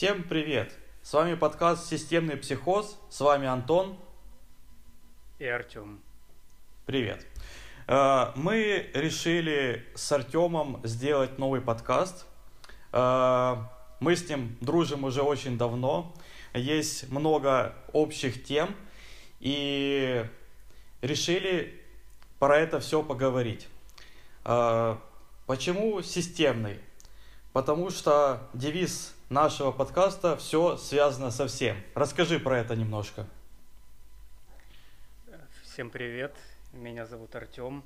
Всем привет! С вами подкаст «Системный психоз». С вами Антон. И Артем. Привет. Э, мы решили с Артемом сделать новый подкаст. Э, мы с ним дружим уже очень давно. Есть много общих тем. И решили про это все поговорить. Э, почему системный? Потому что девиз нашего подкаста «Все связано со всем». Расскажи про это немножко. Всем привет, меня зовут Артем.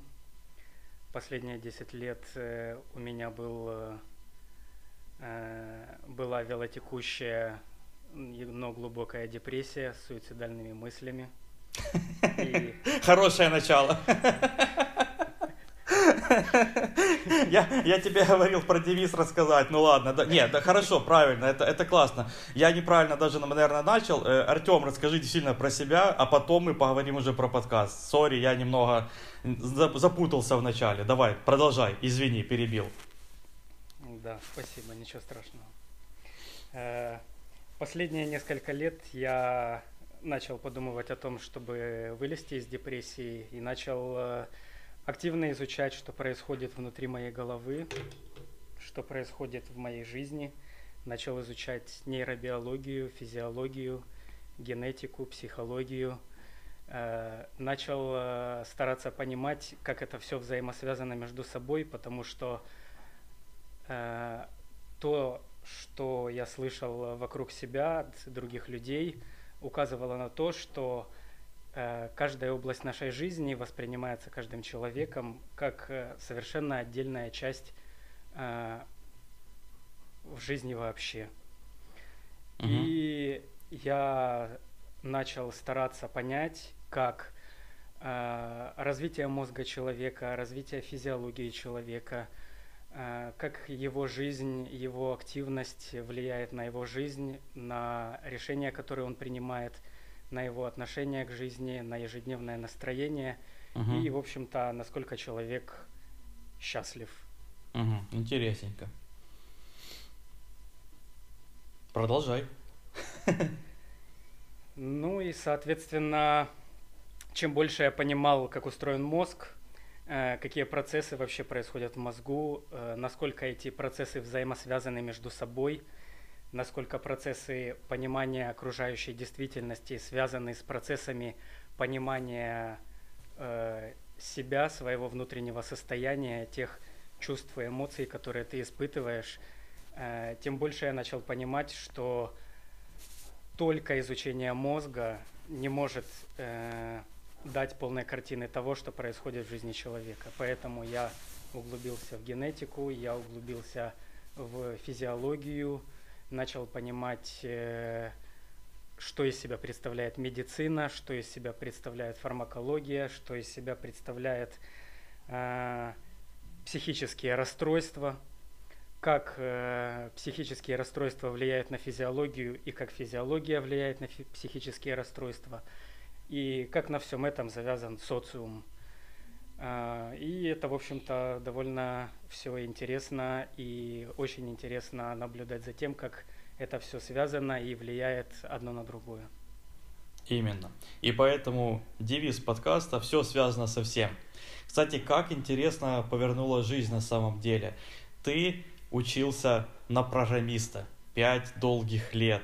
Последние 10 лет э, у меня был, э, была велотекущая, но глубокая депрессия с суицидальными мыслями. Хорошее начало. я, я тебе говорил про девиз рассказать, ну ладно, да, нет, да хорошо, правильно, это, это классно. Я неправильно даже, наверное, начал. Э, Артем, расскажи сильно про себя, а потом мы поговорим уже про подкаст. Сори, я немного запутался в начале. Давай, продолжай, извини, перебил. Да, спасибо, ничего страшного. Э, последние несколько лет я начал подумывать о том, чтобы вылезти из депрессии и начал э, активно изучать, что происходит внутри моей головы, что происходит в моей жизни. Начал изучать нейробиологию, физиологию, генетику, психологию. Э, начал э, стараться понимать, как это все взаимосвязано между собой, потому что э, то, что я слышал вокруг себя от других людей, указывало на то, что каждая область нашей жизни воспринимается каждым человеком как э, совершенно отдельная часть э, в жизни вообще. Угу. И я начал стараться понять, как развитие мозга человека, развитие физиологии человека, как его жизнь, его активность влияет на его жизнь, на решения, которые он принимает – на его отношение к жизни, на ежедневное настроение угу. и, в общем-то, насколько человек счастлив. Угу. Интересненько. Продолжай. Ну и, соответственно, чем больше я понимал, как устроен мозг, э, какие процессы вообще происходят в мозгу, э, насколько эти процессы взаимосвязаны между собой – насколько процессы понимания окружающей действительности связаны с процессами понимания э, себя, своего внутреннего состояния, тех чувств и эмоций, которые ты испытываешь, э, тем больше я начал понимать, что только изучение мозга не может э, дать полной картины того, что происходит в жизни человека. Поэтому я углубился в генетику, я углубился в физиологию, начал понимать, э, что из себя представляет медицина, что из себя представляет фармакология, что из себя представляет э, психические расстройства, как э, психические расстройства влияют на физиологию и как физиология влияет на психические расстройства, и как на всем этом завязан социум. А, и это, в общем-то, довольно все интересно и очень интересно наблюдать за тем, как это все связано и влияет одно на другое. Именно. И поэтому девиз подкаста «Все связано со всем». Кстати, как интересно повернула жизнь на самом деле. Ты учился на программиста пять долгих лет.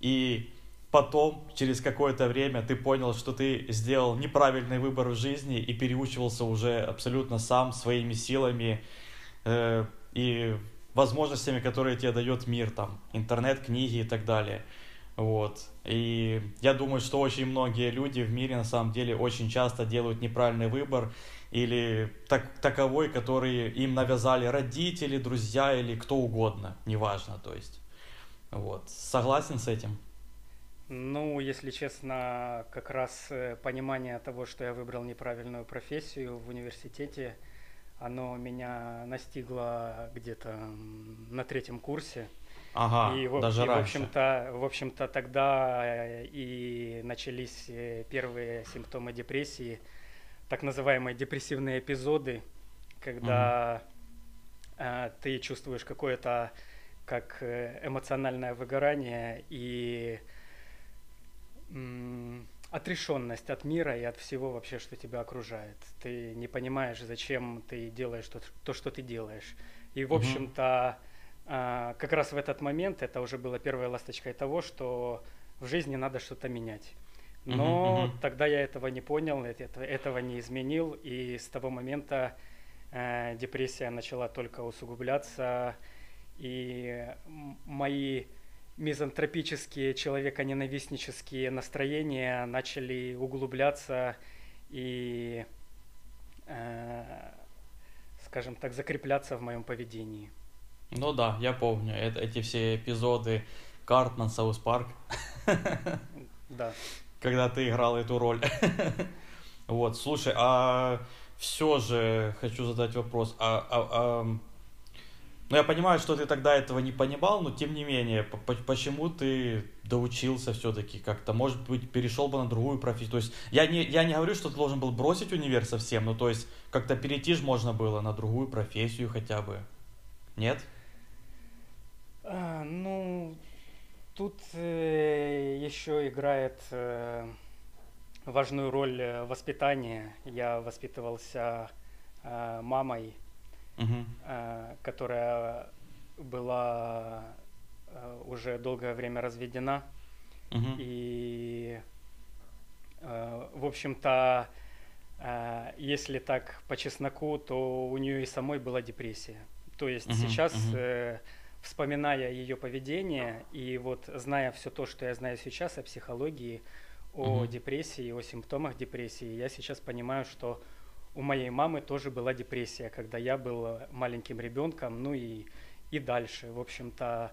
И потом, через какое-то время, ты понял, что ты сделал неправильный выбор в жизни и переучивался уже абсолютно сам, своими силами э, и возможностями, которые тебе дает мир, там, интернет, книги и так далее. Вот. И я думаю, что очень многие люди в мире на самом деле очень часто делают неправильный выбор или так, таковой, который им навязали родители, друзья или кто угодно, неважно, то есть. Вот. Согласен с этим? Ну, если честно, как раз э, понимание того, что я выбрал неправильную профессию в университете, оно меня настигло где-то на третьем курсе. Ага, и, даже и, раньше. В общем-то, в общем-то, тогда э, и начались э, первые симптомы депрессии, так называемые депрессивные эпизоды, когда угу. ты чувствуешь какое-то как эмоциональное выгорание и отрешенность от мира и от всего вообще, что тебя окружает. Ты не понимаешь, зачем ты делаешь то, то что ты делаешь. И, в общем-то, а, как раз в этот момент это уже было первой ласточкой того, что в жизни надо что-то менять. Но uh-huh, тогда я этого не понял, это, этого не изменил, и с того момента э, депрессия начала только усугубляться, и мои мизантропические, человеконенавистнические настроения начали углубляться и, э, скажем так, закрепляться в моем поведении. Ну да, я помню это, эти все эпизоды Картман, South Park. Да. Когда ты играл эту роль. Вот, слушай, а все же хочу задать вопрос. А, а, а ну, я понимаю, что ты тогда этого не понимал, но тем не менее, почему ты доучился все-таки как-то? Может быть, перешел бы на другую профессию? То есть, я не, я не говорю, что ты должен был бросить универ совсем, но то есть, как-то перейти же можно было на другую профессию хотя бы. Нет? А, ну, тут э, еще играет э, важную роль э, воспитание. Я воспитывался э, мамой, угу. которая была э, уже долгое время разведена. Угу. И, э, в общем-то, если так по чесноку, то у нее и самой была депрессия. То есть угу, сейчас, угу. вспоминая ее поведение и вот зная все то, что я знаю сейчас о психологии, о угу. депрессии, о симптомах депрессии, я сейчас понимаю, что у моей мамы тоже была депрессия, когда я был маленьким ребенком, ну и, и дальше. В общем-то,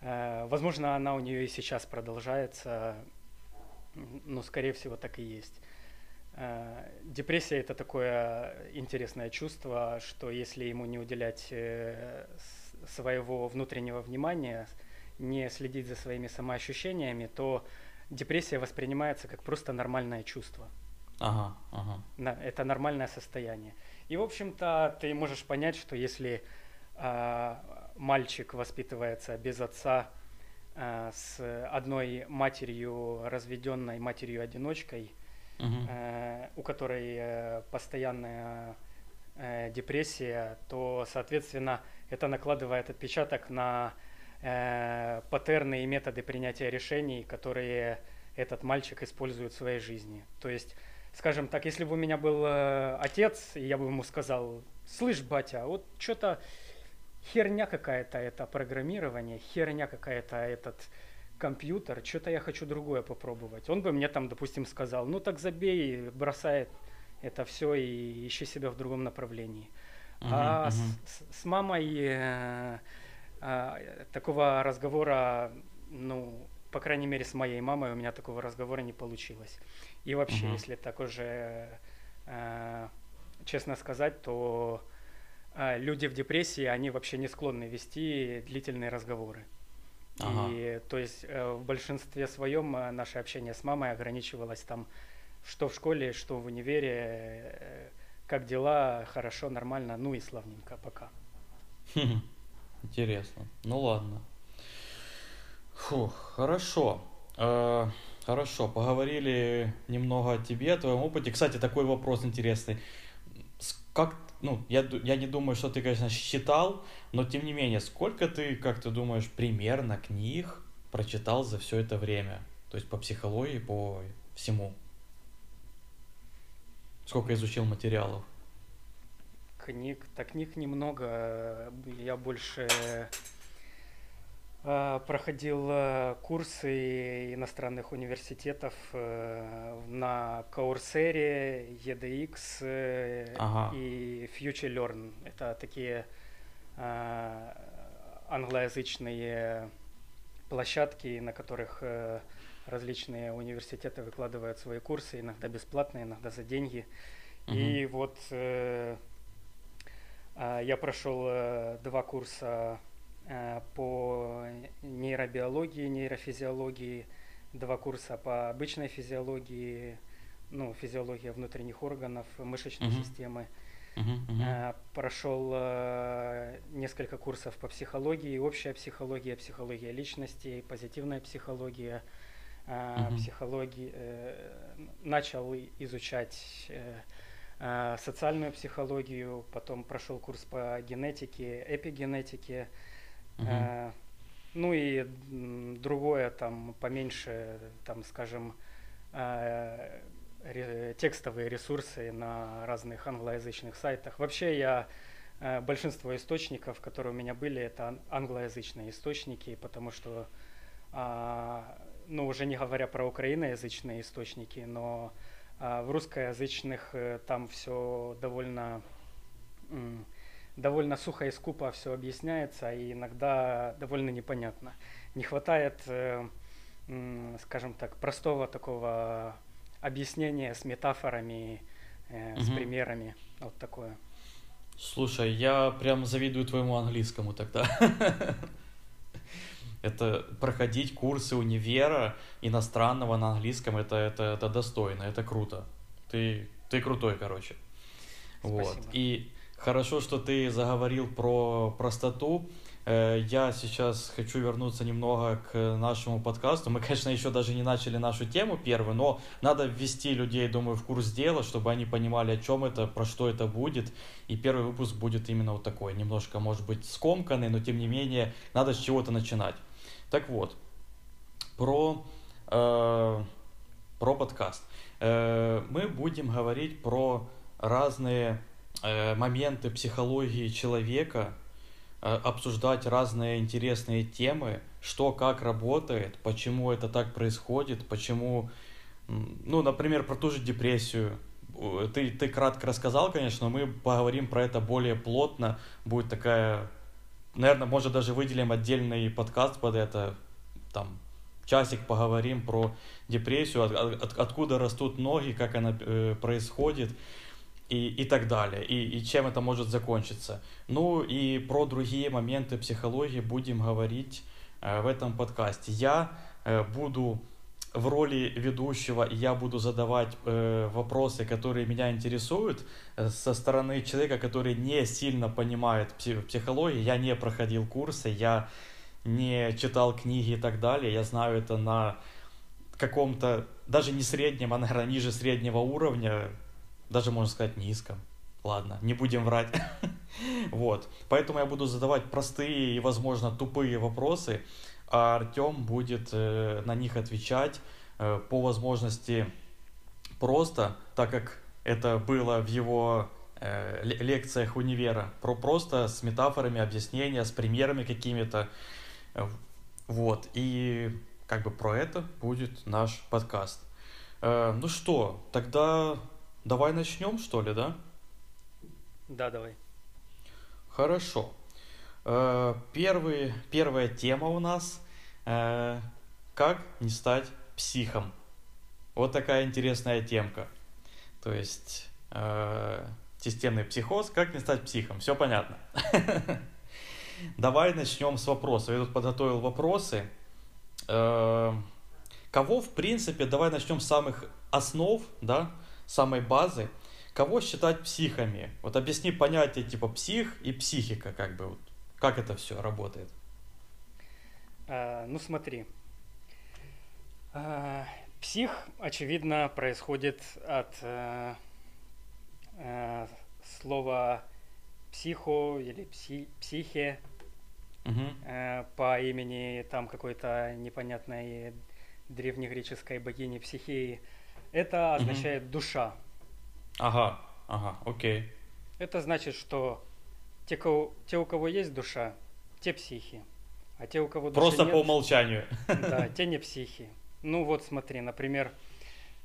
э, возможно, она у нее и сейчас продолжается, но, скорее всего, так и есть. Э, депрессия это такое интересное чувство, что если ему не уделять э, своего внутреннего внимания, не следить за своими самоощущениями, то депрессия воспринимается как просто нормальное чувство. Ага, ага. Это нормальное состояние. И, в общем-то, ты можешь понять, что если э, мальчик воспитывается без отца, э, с одной матерью, разведенной матерью-одиночкой, угу. э, у которой э, постоянная э, депрессия, то, соответственно, это накладывает отпечаток на э, паттерны и методы принятия решений, которые этот мальчик использует в своей жизни. То есть скажем так, если бы у меня был э, отец, и я бы ему сказал, слышь, батя, вот что-то херня какая-то это программирование, херня какая-то этот компьютер, что-то я хочу другое попробовать. Он бы мне там, допустим, сказал, ну так забей, бросай это все и ищи себя в другом направлении. Uh-huh, а uh-huh. С, с мамой э, э, такого разговора, ну, по крайней мере, с моей мамой у меня такого разговора не получилось. И вообще, угу. если так уже э, честно сказать, то э, люди в депрессии, они вообще не склонны вести длительные разговоры. Ага. И то есть э, в большинстве своем э, наше общение с мамой ограничивалось там, что в школе, что в универе, э, как дела, хорошо, нормально, ну и славненько, пока. Интересно. Ну ладно. Фух, хорошо. Э, хорошо, поговорили немного о тебе, о твоем опыте. Кстати, такой вопрос интересный. Как, ну, я, я не думаю, что ты, конечно, считал, но тем не менее, сколько ты, как ты думаешь, примерно книг прочитал за все это время? То есть по психологии, по всему. Сколько изучил материалов? Книг, так книг немного. Я больше проходил э, курсы иностранных университетов э, на Coursera, EDX ага. и Future Learn. Это такие англоязычные площадки, на которых различные университеты выкладывают свои курсы, иногда бесплатно, иногда за деньги. Угу. И вот я прошел два курса Э, по нейробиологии, нейрофизиологии, два курса по обычной физиологии, ну, физиология внутренних органов, мышечной uh-huh. системы. Мгм. Э, Прошел э, несколько курсов по психологии, общая психология, психология личности, позитивная психология, э, Мгм. психологии. э, Начал изучать э, э, социальную психологию, потом прошел курс по генетике, эпигенетике. Э, Ну и другое там поменьше, там, скажем, э, ре- текстовые ресурсы на разных англоязычных сайтах. Вообще я э, большинство источников, которые у меня были, это ан- англоязычные источники, потому что, а, ну уже не говоря про украиноязычные источники, но а, в русскоязычных там все довольно довольно сухо и скупо все объясняется, и иногда довольно непонятно. Не хватает, э, скажем так, простого такого объяснения с метафорами, э, с Мгм. примерами. Вот такое. Слушай, я прям завидую твоему английскому тогда. Это проходить курсы универа иностранного на английском, это, это, это достойно, это круто. Ты, ты крутой, короче. Вот. Спасибо. И хорошо, что ты заговорил про простоту. Э, Я сейчас хочу вернуться немного к нашему подкасту. Мы, конечно, еще даже не начали нашу тему первую, но надо ввести людей, думаю, в курс дела, чтобы они понимали, о чем это, про что это будет. И первый выпуск будет именно вот такой, немножко, может быть, скомканный, но тем не менее, надо с чего-то начинать. Так вот, про, э, про подкаст. Э, мы будем говорить про разные моменты психологии человека, э, обсуждать разные интересные темы, что как работает, почему это так происходит, почему, ну, например, про ту же депрессию. Э, Ты, ты кратко рассказал, конечно, но мы поговорим про это более плотно. Будет такая, наверное, может даже выделим отдельный подкаст под это, там, часик поговорим про депрессию, от- от- откуда растут ноги, как она э, происходит и, и так далее, и, и чем это может закончиться. Ну и про другие моменты психологии будем говорить э, в этом подкасте. Я э, буду в роли ведущего, и я буду задавать э, вопросы, которые меня интересуют э, со стороны человека, который не сильно понимает пси- психологию. Я не проходил курсы, я не читал книги и так далее. Я знаю это на каком-то, даже не среднем, а, наверное, ниже среднего уровня, даже, можно сказать, низком. Ладно, не будем врать. Вот. Поэтому я буду задавать простые и, возможно, тупые вопросы, а Артем будет э, на них отвечать э, по возможности просто, так как это было в его э, ле- лекциях универа, про просто с метафорами, объяснения, с примерами какими-то. Вот. И как бы про это будет наш подкаст. Э, ну что, тогда давай начнем, что ли, да? Да, давай. Хорошо. Э, Первый, первая тема у нас э, как не стать психом. Вот такая интересная темка. То есть э, системный психоз, как не стать психом. Все понятно. Давай начнем с вопросов. Я тут подготовил вопросы. Кого, в принципе, давай начнем с самых основ, да, самой базы. Кого считать психами? Вот объясни понятие типа псих и психика, как бы вот. Как это все работает? А, ну смотри. А, псих, очевидно, происходит от э, э, слова психо или пси, психе Мгм. э, по имени там какой-то непонятной древнегреческой богини Психеи. Это означает душа. Ага, ага, окей. Это значит, что те, кого, те, у кого есть душа, те психи. А те, у кого души Просто нет, по умолчанию. Да, те не психи. Ну вот смотри, например,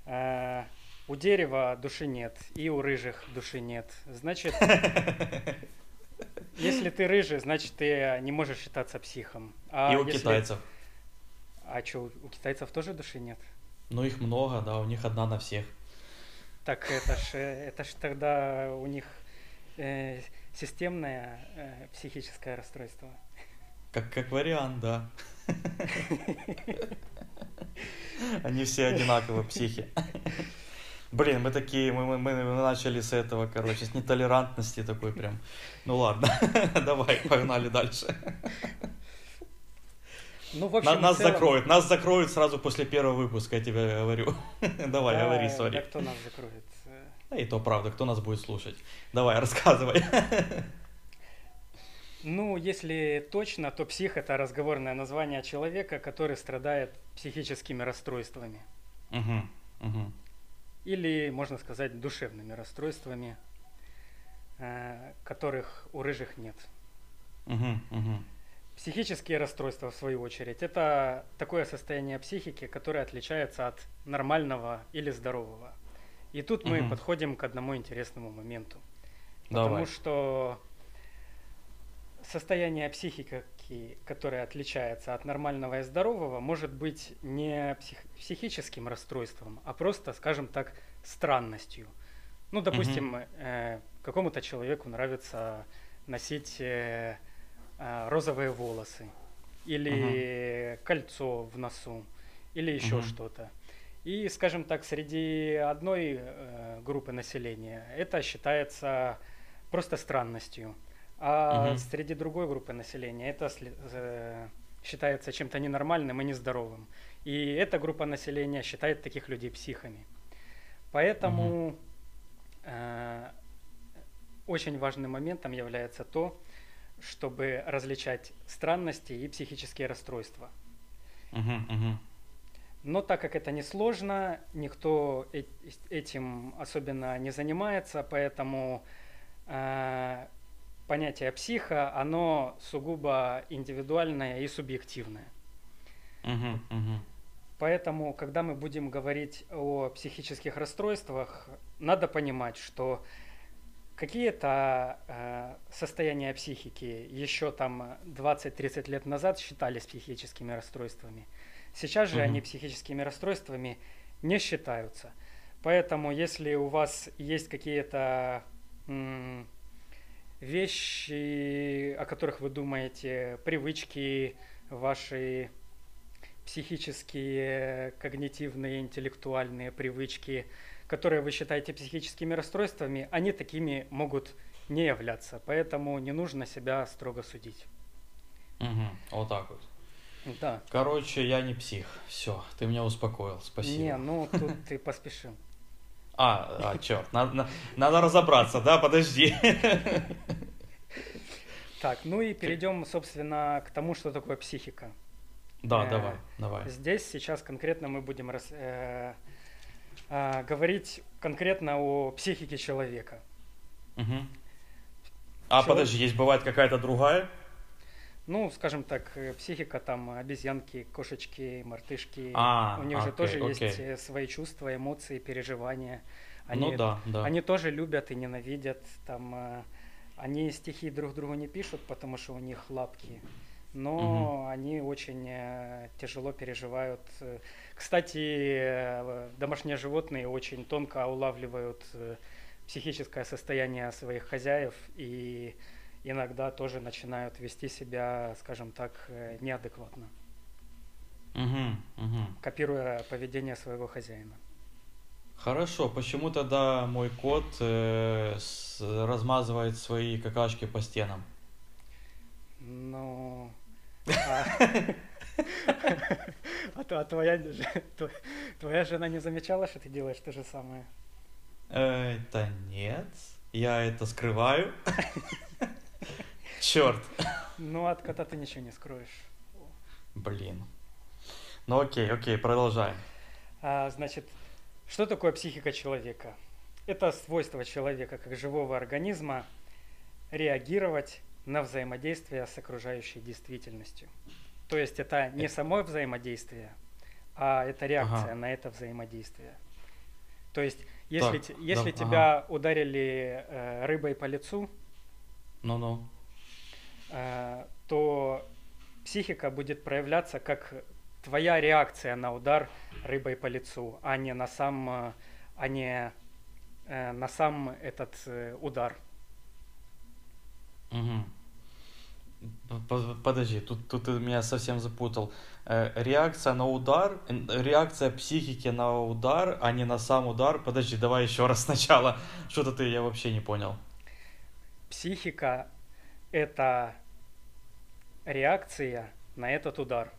э, у дерева души нет, и у рыжих души нет. Значит, если ты рыжий, значит ты не можешь считаться психом. А И у если- китайцев. А что, у китайцев тоже души нет? Ну их много, да, у них одна на всех. Так это ж, это ж тогда у них э, системное э, психическое расстройство. Как, как вариант, да. Они все одинаково психи. Блин, мы такие, мы, мы, мы начали с этого, короче, с нетолерантности такой прям. Ну ладно, давай, погнали дальше. Ну, в общем, нас целом... закроют, нас закроют сразу после первого выпуска, я тебе говорю. Давай, да, говори, сори. Да кто нас закроет? Да и то правда, кто нас будет слушать. Давай, рассказывай. Ну, если точно, то псих это разговорное название человека, который страдает психическими расстройствами. Угу, угу. Или, можно сказать, душевными расстройствами, э, которых у рыжих нет. Угу, угу. Психические расстройства, в свою очередь, это такое состояние психики, которое отличается от нормального или здорового. И тут мы угу. подходим к одному интересному моменту. Давай. Потому что состояние психики, которое отличается от нормального и здорового, может быть не псих, психическим расстройством, а просто, скажем так, странностью. Ну, допустим, угу. э, какому-то человеку нравится носить э, розовые волосы или угу. кольцо в носу или еще угу. что-то. И, скажем так, среди одной э, группы населения это считается просто странностью. А угу. среди другой группы населения это э, считается чем-то ненормальным и нездоровым. И эта группа населения считает таких людей психами. Поэтому угу. э, очень важным моментом является то, чтобы различать странности и психические расстройства. Угу, угу. Но так как это несложно, никто э этим особенно не занимается, поэтому э, понятие психа, оно сугубо индивидуальное и субъективное. Угу, угу. Поэтому, когда мы будем говорить о психических расстройствах, надо понимать, что какие-то э, состояния психики еще там 20-30 лет назад считались психическими расстройствами. Сейчас же угу. они психическими расстройствами не считаются. Поэтому, если у вас есть какие-то вещи, о которых вы думаете, привычки ваши психические, когнитивные, интеллектуальные привычки, которые вы считаете психическими расстройствами, они такими могут не являться. Поэтому не нужно себя строго судить. Угу, вот так вот. Да. Короче, я не псих. Все, ты меня успокоил, спасибо. Не, ну тут ты поспешил. А, а черт, надо, надо разобраться, да, подожди. Так, ну и перейдем, собственно, к тому, что такое психика. Да, э, давай, давай. Здесь сейчас конкретно мы будем рас, э, э, говорить конкретно о психике человека. Угу. А Чело... подожди, есть бывает какая-то другая? Ну, скажем так, э, психика там обезьянки, кошечки, мартышки. А, у них окей, же тоже окей. есть э, свои чувства, эмоции, переживания. Они, ну да, да. Они тоже любят и ненавидят. Там, э, они стихи друг другу не пишут, потому что у них лапки. Но угу. они очень тяжело переживают. Кстати, домашние животные очень тонко улавливают психическое состояние своих хозяев и иногда тоже начинают вести себя, скажем так, э, неадекватно. Угу, угу. Копируя поведение своего хозяина. Хорошо, почему тогда мой кот э, с, размазывает свои какашки по стенам? Ну... а, а твоя, жена не замечала, что ты делаешь то же самое? Это нет, я это скрываю. Черт. Ну, от кота ты ничего не скроешь. Блин. Ну окей, окей, продолжаем. А, значит, что такое психика человека? Это свойство человека как живого организма реагировать на взаимодействие с окружающей действительностью. То есть это не само взаимодействие, а это реакция ага. на это взаимодействие. То есть если, так, если да, тебя ага. ударили э, рыбой по лицу, ну-ну. Э, то психика будет проявляться как твоя реакция на удар рыбой по лицу, а не на сам, э, а не э, на сам этот удар. Угу. Подожди, тут, тут ты меня совсем запутал. Э, реакция на удар, реакция психики на удар, а не на сам удар. Подожди, давай еще раз сначала. Что-то ты, я вообще не понял. Психика – это реакция на этот удар.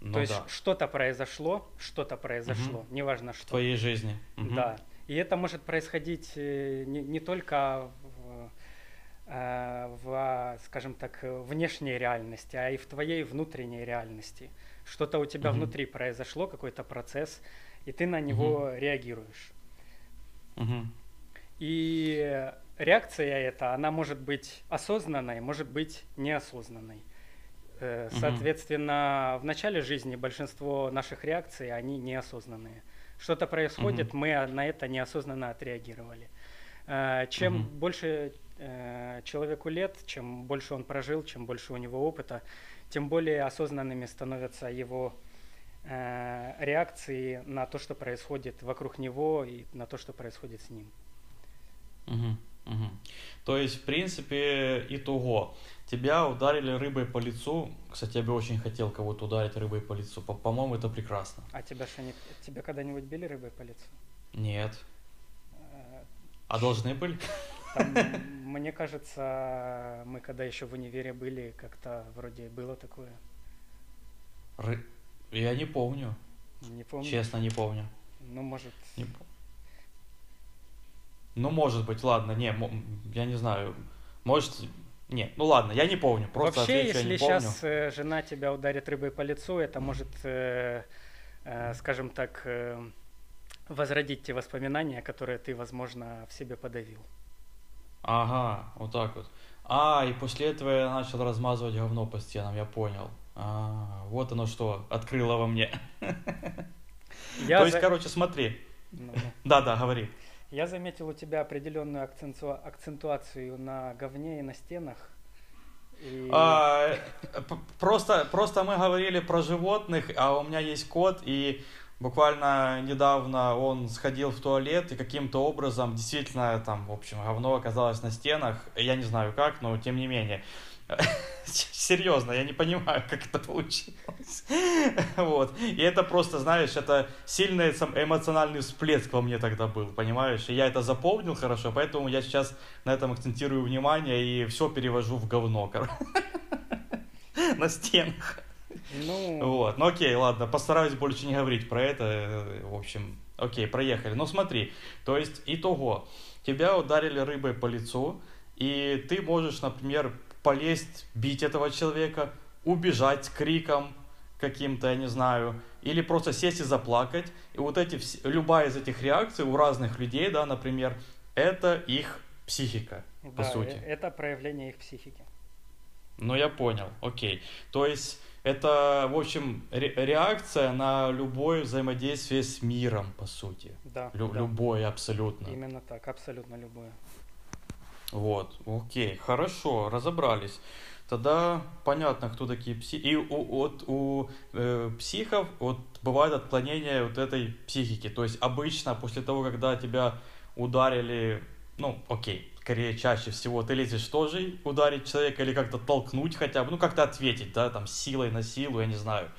Ну, То есть да. что-то произошло, что-то произошло, угу. неважно что. В твоей жизни. Угу. Да. И это может происходить э, не, не только в, в, скажем так, внешней реальности, а и в твоей внутренней реальности. Что-то у тебя угу. внутри произошло, какой-то процесс, и ты на него угу. реагируешь. Угу. И реакция эта, она может быть осознанной, может быть неосознанной. Э, соответственно, угу. в начале жизни большинство наших реакций, они неосознанные. Что-то происходит, угу. мы на это неосознанно отреагировали. Э, чем угу. больше э, человеку лет, чем больше он прожил, чем больше у него опыта, тем более осознанными становятся его реакции на то, что происходит вокруг него и на то, что происходит с ним. Угу. Угу. То есть, в принципе, итого. Тебя ударили рыбой по лицу. Кстати, я бы очень хотел кого-то ударить рыбой по лицу. По- по-моему, это прекрасно. А тебя что, не... тебя когда-нибудь били рыбой по лицу? Нет. А, а должны были? Мне кажется, мы когда еще в универе были, как-то вроде было такое. Ры... Я не помню. Не помню. Честно, не помню. Ну, может... Не помню. Ну, может быть, ладно, не, я не знаю. Может, нет, ну ладно, я не помню. Просто Вообще, отвечу, если сейчас э, жена тебя ударит рыбой по лицу, это может, э, э, скажем так, э, возродить те воспоминания, которые ты, возможно, в себе подавил. Ага, вот так вот. А, и после этого я начал размазывать говно по стенам, я понял. А, вот оно что, открыло во мне. Я То есть, за... короче, смотри. Ну, Да-да, говори. Я заметил у тебя определенную акценту... акцентуацию на говне и на стенах. И... А, просто, просто мы говорили про животных, а у меня есть кот, и буквально недавно он сходил в туалет, и каким-то образом действительно там, в общем, говно оказалось на стенах. Я не знаю как, но тем не менее. Серьезно, я не понимаю, как это получилось. Вот. И это просто, знаешь, это сильный эмоциональный всплеск во мне тогда был, понимаешь? И я это запомнил хорошо, поэтому я сейчас на этом акцентирую внимание и все перевожу в говно, на стенах. Ну... Вот, ну окей, ладно, постараюсь больше не говорить про это, в общем, окей, проехали. Ну смотри, то есть, итого, тебя ударили рыбой по лицу, и ты можешь, например, полезть, бить этого человека, убежать с криком каким-то, я не знаю, или просто сесть и заплакать. И вот эти, любая из этих реакций у разных людей, да, например, это их психика, да, по сути. Э, это проявление их психики. Ну, я понял, окей. То есть это, в общем, ре- реакция на любое взаимодействие с миром, по сути. Да, Лю- да. Любое абсолютно. Именно так, абсолютно любое. Вот, окей, хорошо, разобрались. Тогда понятно, кто такие психи. И у, вот, у э, психов вот, бывает отклонение вот этой психики. То есть обычно после того, когда тебя ударили, ну, окей, скорее чаще всего ты лезешь тоже ударить человека или как-то толкнуть хотя бы, ну, как-то ответить, да, там, силой на силу, я не знаю.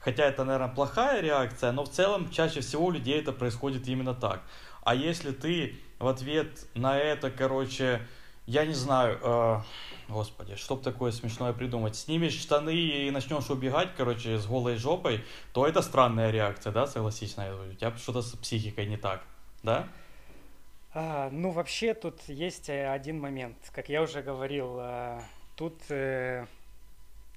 Хотя это, наверное, плохая реакция, но в целом чаще всего у людей это происходит именно так. А если ты в ответ на это, короче, я не знаю, э, господи, что такое смешное придумать, снимешь штаны и начнешь убегать, короче, с голой жопой, то это странная реакция, да, согласись на это? У тебя что-то с психикой не так, да? А, ну, вообще тут есть э, один момент. Как я уже говорил, э, тут э,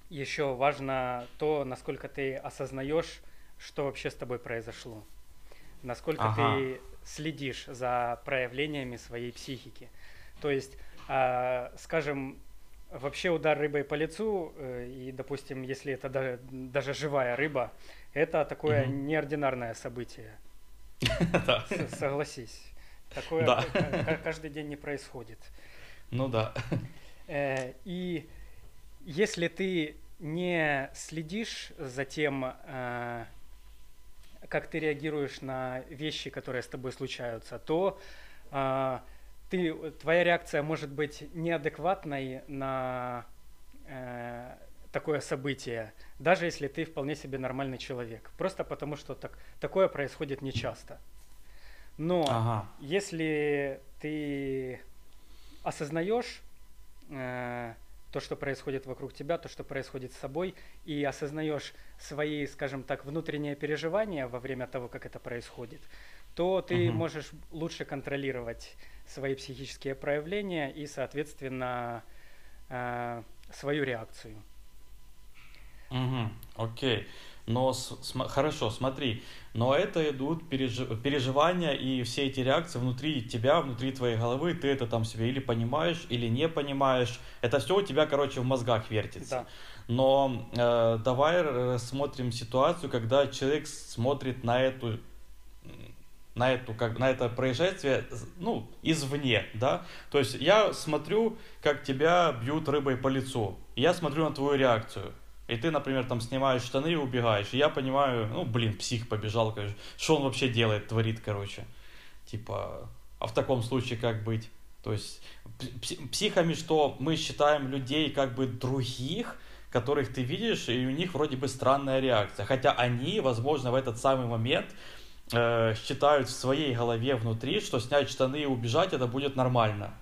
еще важно то, насколько ты осознаешь, что вообще с тобой произошло. Насколько ага. ты следишь за проявлениями своей психики. То есть, э, скажем, вообще удар рыбой по лицу, и, допустим, если это даже, даже живая рыба, это такое угу. неординарное событие. Согласись. Такое да. каждый день не происходит. Ну да. Э, и если ты не следишь за тем, э, как ты реагируешь на вещи, которые с тобой случаются, то э, ты, твоя реакция может быть неадекватной на э, такое событие, даже если ты вполне себе нормальный человек. Просто потому, что так, такое происходит нечасто. Но ага. если ты осознаешь э, то, что происходит вокруг тебя, то, что происходит с собой, и осознаешь свои, скажем так, внутренние переживания во время того, как это происходит, то ты угу. можешь лучше контролировать свои психические проявления и, соответственно, э, свою реакцию. Угу, окей. Но с, хорошо, смотри, но это идут переж, переживания и все эти реакции внутри тебя, внутри твоей головы, ты это там себе или понимаешь, или не понимаешь. Это все у тебя, короче, в мозгах вертится. Да. Но э, давай рассмотрим ситуацию, когда человек смотрит на эту на эту как на это происшествие ну извне да то есть я смотрю как тебя бьют рыбой по лицу я смотрю на твою реакцию и ты, например, там снимаешь штаны и убегаешь. И я понимаю, ну, блин, псих побежал, конечно. Что он вообще делает, творит, короче. Типа, а в таком случае как быть? То есть психами, что мы считаем людей как бы других, которых ты видишь, и у них вроде бы странная реакция. Хотя они, возможно, в этот самый момент э, считают в своей голове внутри, что снять штаны и убежать это будет нормально.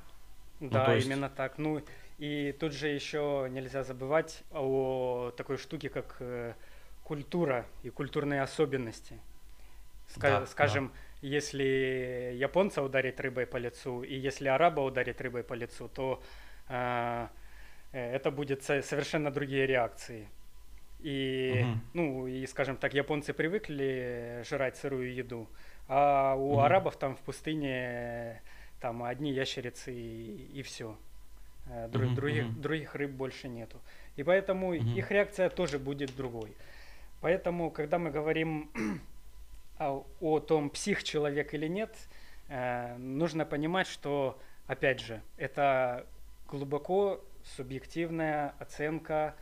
Ну, да, ну, есть... именно так. Ну, и тут же еще нельзя забывать о такой штуке, как э, культура и культурные особенности. Ска- да, скажем, да. если японца ударить рыбой по лицу, и если араба ударить рыбой по лицу, то э, э это будет совершенно другие реакции. И, угу. ну, и, скажем так, японцы привыкли жрать сырую еду, а у угу. арабов там в пустыне там одни ящерицы и, и все. Э, друг, mm-hmm. других, других рыб больше нету. И поэтому mm-hmm. их реакция тоже будет другой. Поэтому, когда мы говорим о, о том, псих человек или нет, э, нужно понимать, что, опять же, это глубоко субъективная оценка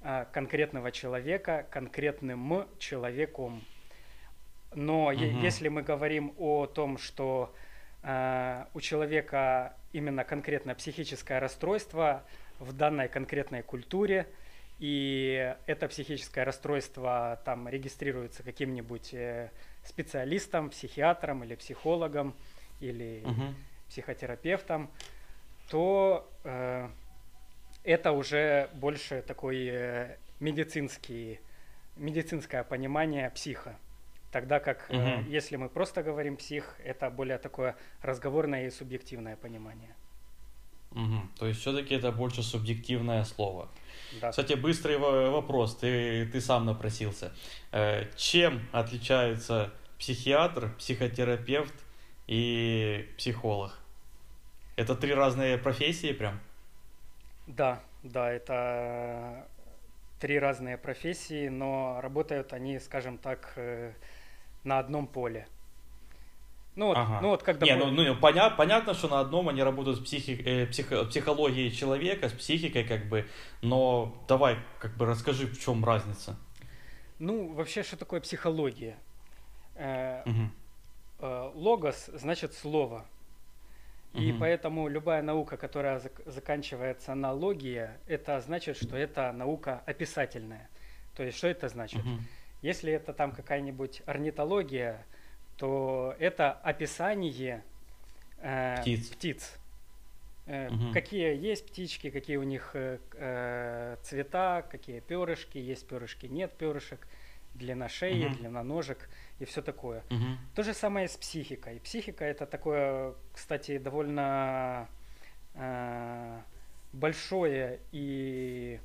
э, конкретного человека конкретным человеком. Но mm-hmm. если мы говорим о том, что у человека именно конкретно психическое расстройство в данной конкретной культуре, и это психическое расстройство там регистрируется каким-нибудь э, специалистом, психиатром или психологом или угу. психотерапевтом, то э, это уже больше такой э, медицинский, медицинское понимание психа. Тогда как, угу. э, если мы просто говорим псих, это более такое разговорное и субъективное понимание. Угу. То есть все-таки это больше субъективное слово. Да. Кстати, быстрый вопрос, ты, ты сам напросился. Э, чем отличается психиатр, психотерапевт и психолог? Это три разные профессии прям? Да, да, это три разные профессии, но работают они, скажем так, э, на одном поле. Ну вот, ага. ну вот когда... Не, ну, ну поня- понятно, что на одном они работают с психи- э, псих- психологией человека, с психикой как бы, но давай как бы расскажи, в чем разница. Ну, вообще, что такое психология? Э, угу. э, логос значит слово. И угу. поэтому любая наука, которая зак- заканчивается на логия, это значит, что это наука описательная. То есть, что это значит? Угу. Если это там какая-нибудь орнитология, то это описание э, птиц. птиц. Э, угу. Какие есть птички, какие у них э, э, цвета, какие перышки, есть перышки, нет перышек, длина шеи, угу. длина ножек и все такое. Угу. То же самое с психикой. Психика это такое, кстати, довольно э, большое и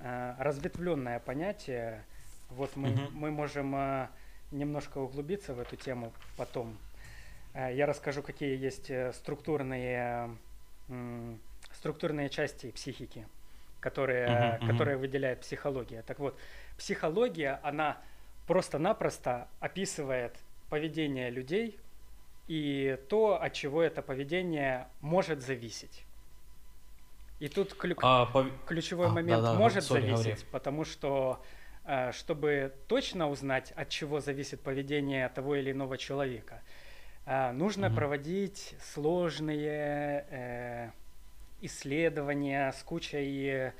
э, разветвленное понятие, вот мы, угу. мы можем э, немножко углубиться в эту тему потом. Э, я расскажу, какие есть э, структурные, э, структурные части психики, которые, uh-huh. которые выделяет психология. Так вот, психология, она просто-напросто описывает поведение людей и то, от чего это поведение может зависеть. И тут клю... а, пов... ключевой а, момент да, да, может зависеть, говори. потому что чтобы точно узнать, от чего зависит поведение того или иного человека, э, нужно mm-hmm. проводить сложные э, исследования с кучей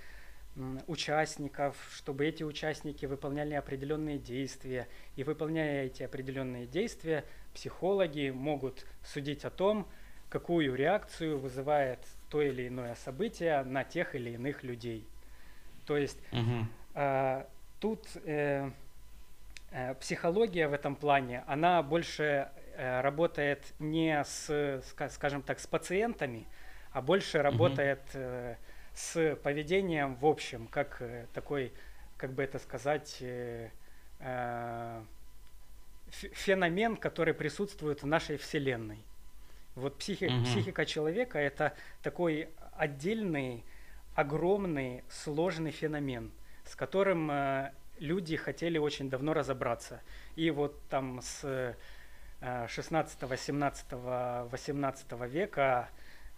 участников, чтобы эти участники выполняли определенные действия. И выполняя эти определенные действия, психологи могут судить о том, какую реакцию вызывает то или иное событие на тех или иных людей. То есть угу. э, тут э, э, психология в этом плане, она больше э, работает не с, скажем так, с пациентами, а больше работает э, с поведением в общем, как э, такой, как бы это сказать, э, э, феномен, который присутствует в нашей Вселенной. Вот психи, угу. психика человека это такой отдельный, огромный, сложный феномен, с которым э, люди хотели очень давно разобраться. И вот там с 16, 17, 18 века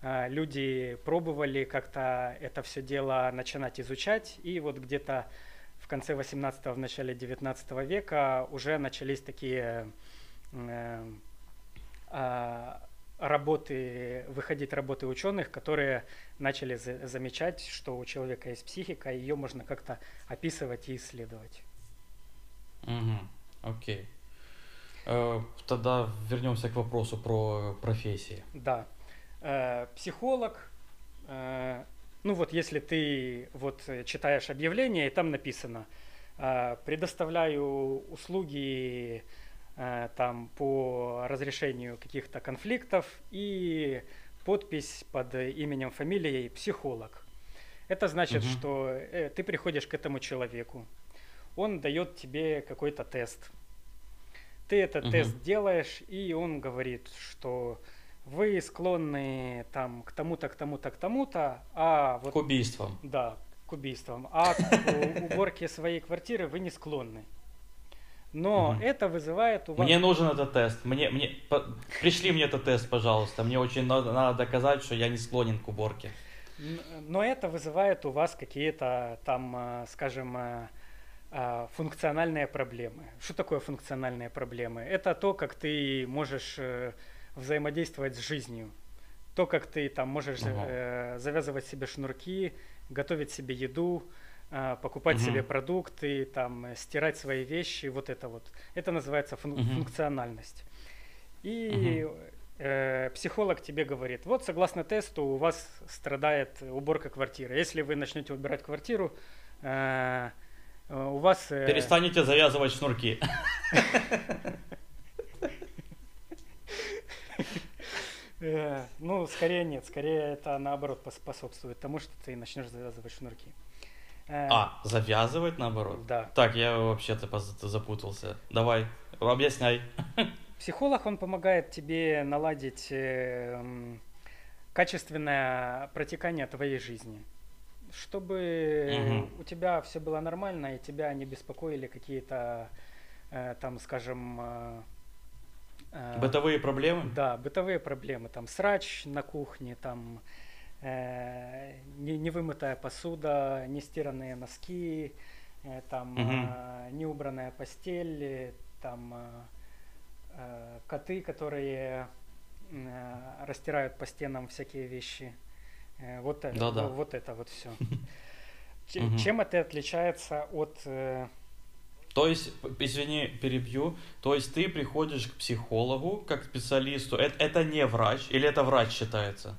э, люди пробовали как-то это все дело начинать изучать, и вот где-то в конце 18 в начале 19 века уже начались такие э, э, работы, выходить работы ученых, которые начали за замечать, что у человека есть психика, и ее можно как-то описывать и исследовать. Угу, окей. Э, тогда вернемся к вопросу про профессии. Да. Э, психолог, э, ну вот если ты вот читаешь объявление, и там написано, э, предоставляю услуги Э, там по разрешению каких-то конфликтов и подпись под именем, фамилией психолог. Это значит, угу. что э, ты приходишь к этому человеку, он дает тебе какой-то тест. Ты этот угу. тест делаешь, и он говорит, что вы склонны там к тому-то, к тому-то, к тому-то, а вот... К убийствам. Да, к убийствам. А к уборке своей квартиры вы не склонны. Но угу. это вызывает у вас... Мне нужен этот тест. Мне, мне, по... Пришли мне этот тест, пожалуйста. Мне очень надо, надо доказать, что я не склонен к уборке. Но это вызывает у вас какие-то там, э, скажем, э, э, функциональные проблемы. Что такое функциональные проблемы? Это то, как ты можешь взаимодействовать с жизнью. То, как ты там можешь угу. завязывать себе шнурки, готовить себе еду, покупать угу. себе продукты, там, стирать свои вещи, вот это вот. Это называется фун- угу. функциональность. И угу. э, психолог тебе говорит, вот согласно тесту у вас страдает уборка квартиры. Если вы начнете убирать квартиру, э, у вас... Э... Перестанете завязывать шнурки. Э, ну, скорее нет, скорее это наоборот способствует тому, что ты начнешь завязывать шнурки. Э, а, завязывать наоборот? Да. Так, я вообще-то запутался. Давай, объясняй. Психолог, он помогает тебе наладить э, качественное протекание твоей жизни. Чтобы угу. у тебя все было нормально, и тебя не беспокоили какие-то, э, там, скажем... Э, э бытовые проблемы? Да, бытовые проблемы. Там срач на кухне, там э, не, невымытая посуда, не стиранные носки, э, там угу. э, неубранная постель, э, там э, э, коты, которые э, растирают по стенам всякие вещи. Э, вот, да, да. вот это вот все. Чем это отличается от... Э, то есть, извини, перебью, то есть ты приходишь к психологу как специалисту, это, это не врач или это врач считается?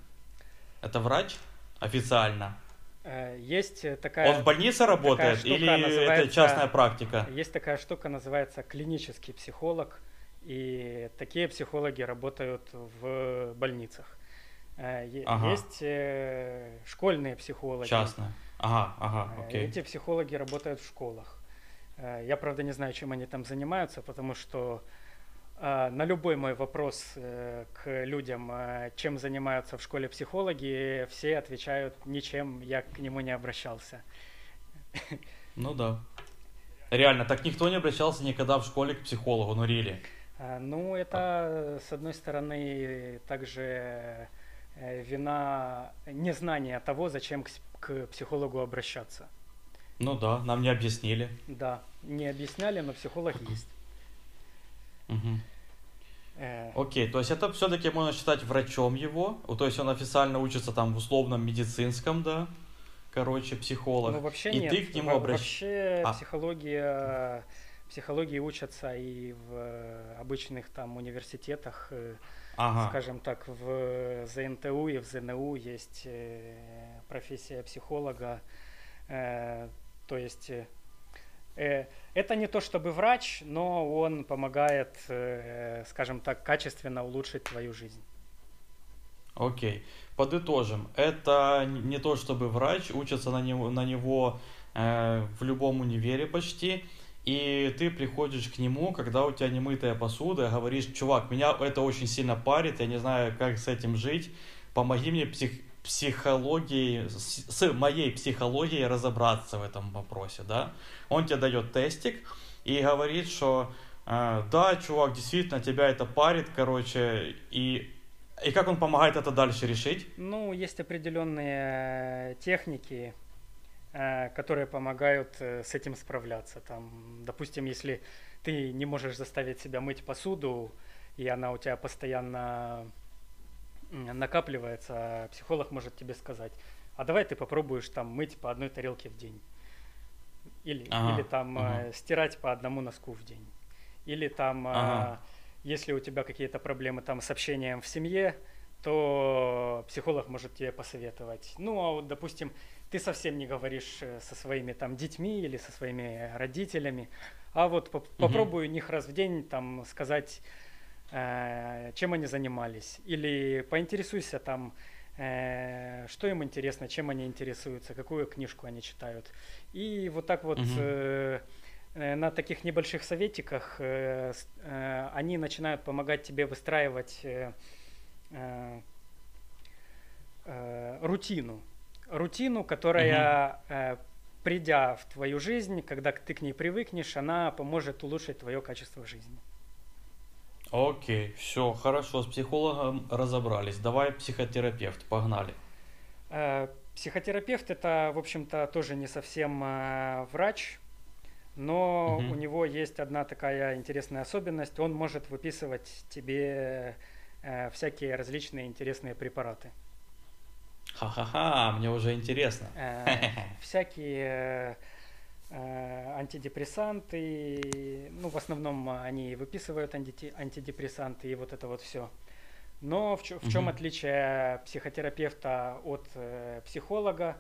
Это врач официально? Э, есть такая... Он в больнице работает или это частная практика? Есть такая штука, называется клинический психолог. И такие психологи работают в больницах. Э, ага. Есть э, школьные психологи. Частные. Ага, ага, окей. Эти психологи работают в школах. Я, правда, не знаю, чем они там занимаются, потому что на любой мой вопрос э, к людям, а, чем занимаются в школе психологи, все отвечают ничем, я к нему не обращался. Ну да. Реально, так никто не обращался никогда в школе к психологу, ну рили. А, ну, это, с одной стороны, также э, вина незнания того, зачем к психологу обращаться. Ну да, нам не объяснили. Да, не объясняли, но психолог есть. Угу. Окей, то есть это все-таки можно считать врачом его, то есть он официально учится там в условном медицинском, да, короче, психолог. Ну, вообще и нет. ты к нему обращаешься. Вообще А. психология, психологии учатся и в э, обычных там университетах, э, Ага. скажем так, в ЗНТУ и в ЗНУ есть э, профессия психолога. Э, То есть э, э, это не то чтобы врач, но он помогает, э, скажем так, качественно улучшить твою жизнь. Окей. Подытожим. Это не то чтобы врач, учится на него, на него э, в любом универе почти. И ты приходишь к нему, когда у тебя немытая посуда, говоришь, чувак, меня это очень сильно парит, я не знаю, как с этим жить, помоги мне псих, психологией, с, с моей психологией разобраться в этом вопросе, да? Он тебе дает тестик и говорит, что э, да, чувак, действительно, тебя это парит, короче, и, и как он помогает это дальше решить? Ну, есть определенные техники, э, которые помогают э, с этим справляться. Там, допустим, если ты не можешь заставить себя мыть посуду, и она у тебя постоянно накапливается, а психолог может тебе сказать, а давай ты попробуешь там мыть по одной тарелке в день. Или, Ага, или там ага. э, стирать по одному носку в день. Или там, э, Ага. если у тебя какие-то проблемы там с общением в семье, то психолог может тебе посоветовать. Ну, а вот, допустим, ты совсем не говоришь э, со своими там детьми или со своими родителями, а вот поп- попробуй у них раз в день там сказать, э, чем они занимались, или поинтересуйся там, э, что им интересно, чем они интересуются, какую книжку они читают. И вот так вот э, э, на таких небольших советиках э, э, они начинают помогать тебе выстраивать э, э, э, рутину. Рутину, которая, э, придя в твою жизнь, когда ты к ней привыкнешь, она поможет улучшить твое качество жизни. Окей, все, хорошо, с психологом разобрались. Давай психотерапевт, погнали. Э, Психотерапевт это, в общем-то, тоже не совсем э, врач, но Мгм. у него есть одна такая интересная особенность. Он может выписывать тебе э, всякие различные интересные препараты. Ха-ха-ха, мне уже интересно. Э, всякие э, антидепрессанты, ну, в основном они выписывают антидепрессанты и вот это вот все. Но в, чё- в чем Мгм. отличие психотерапевта от э, психолога?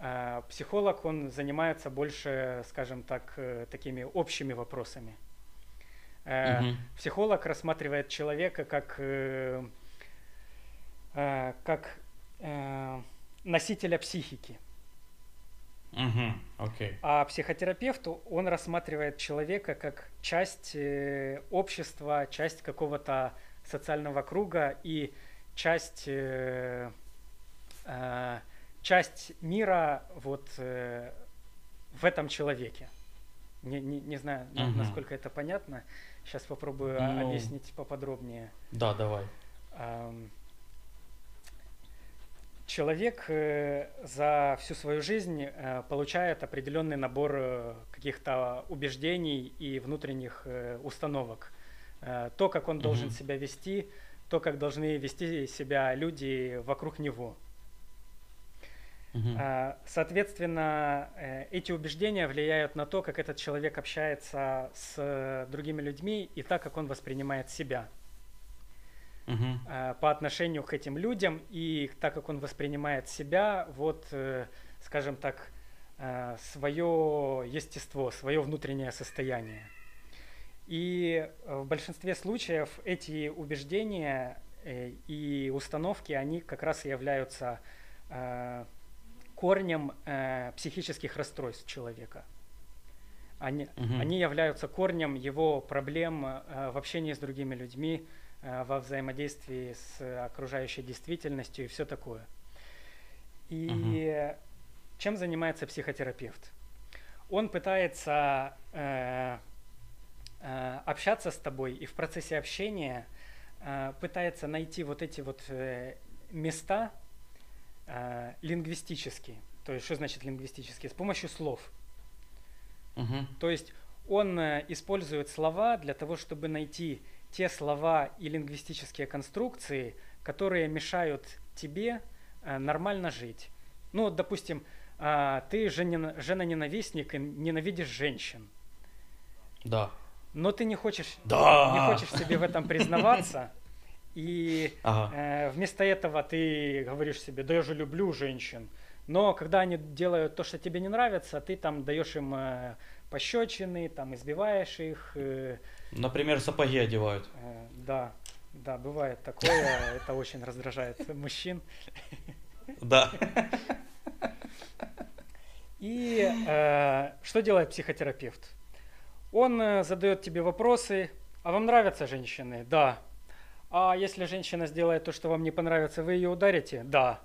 Э, психолог, он занимается больше, скажем так, э, такими общими вопросами. Э, Мгм. Психолог рассматривает человека как, э, э, как э, носителя психики. Мгм, окей. А психотерапевт, он рассматривает человека как часть э, общества, часть какого-то социального круга и часть, э, э, часть мира вот э, в этом человеке. Не, не, не знаю, на- Мгм. насколько это понятно. Сейчас попробую Ну. объяснить поподробнее. Да, давай. Ам, Человек э, за всю свою жизнь э, получает определенный набор э, каких-то убеждений и внутренних установок. То, как он должен Мгм. себя вести, то, как должны вести себя люди вокруг него. А, Соответственно, эти убеждения влияют на то, как этот человек общается с другими людьми и так, как он воспринимает себя. Э, по отношению к этим людям и так как он воспринимает себя, вот, э, скажем так, свое естество, свое внутреннее состояние. И э, в большинстве случаев эти убеждения э, и установки, они как раз и являются э, корнем э, психических расстройств человека. Они, Мгм. они являются корнем его проблем э, в общении с другими людьми, э, во взаимодействии с окружающей действительностью и все такое. И чем занимается психотерапевт? Он пытается э, э, общаться с тобой и в процессе общения э, пытается найти вот эти вот э, места э, лингвистические. То есть что значит лингвистические? С помощью слов. Мгм. То есть он э, использует слова для того, чтобы найти те слова и лингвистические конструкции, которые мешают тебе э, нормально жить. Ну, вот, допустим, а, ты жена, жена-ненавистник и ненавидишь женщин. Да. Но ты не хочешь, Да. не хочешь себе в этом признаваться. И Ага. э, вместо этого ты говоришь себе, да я же люблю женщин. Но когда они делают то, что тебе не нравится, ты там даешь им э, пощечины, там избиваешь их. э, Например, сапоги одевают. э, да, да, бывает такое. Это очень раздражает мужчин. Да. И э, что делает психотерапевт? Он э, задает тебе вопросы. А вам нравятся женщины? Да. А если женщина сделает то, что вам не понравится, вы ее ударите? Да.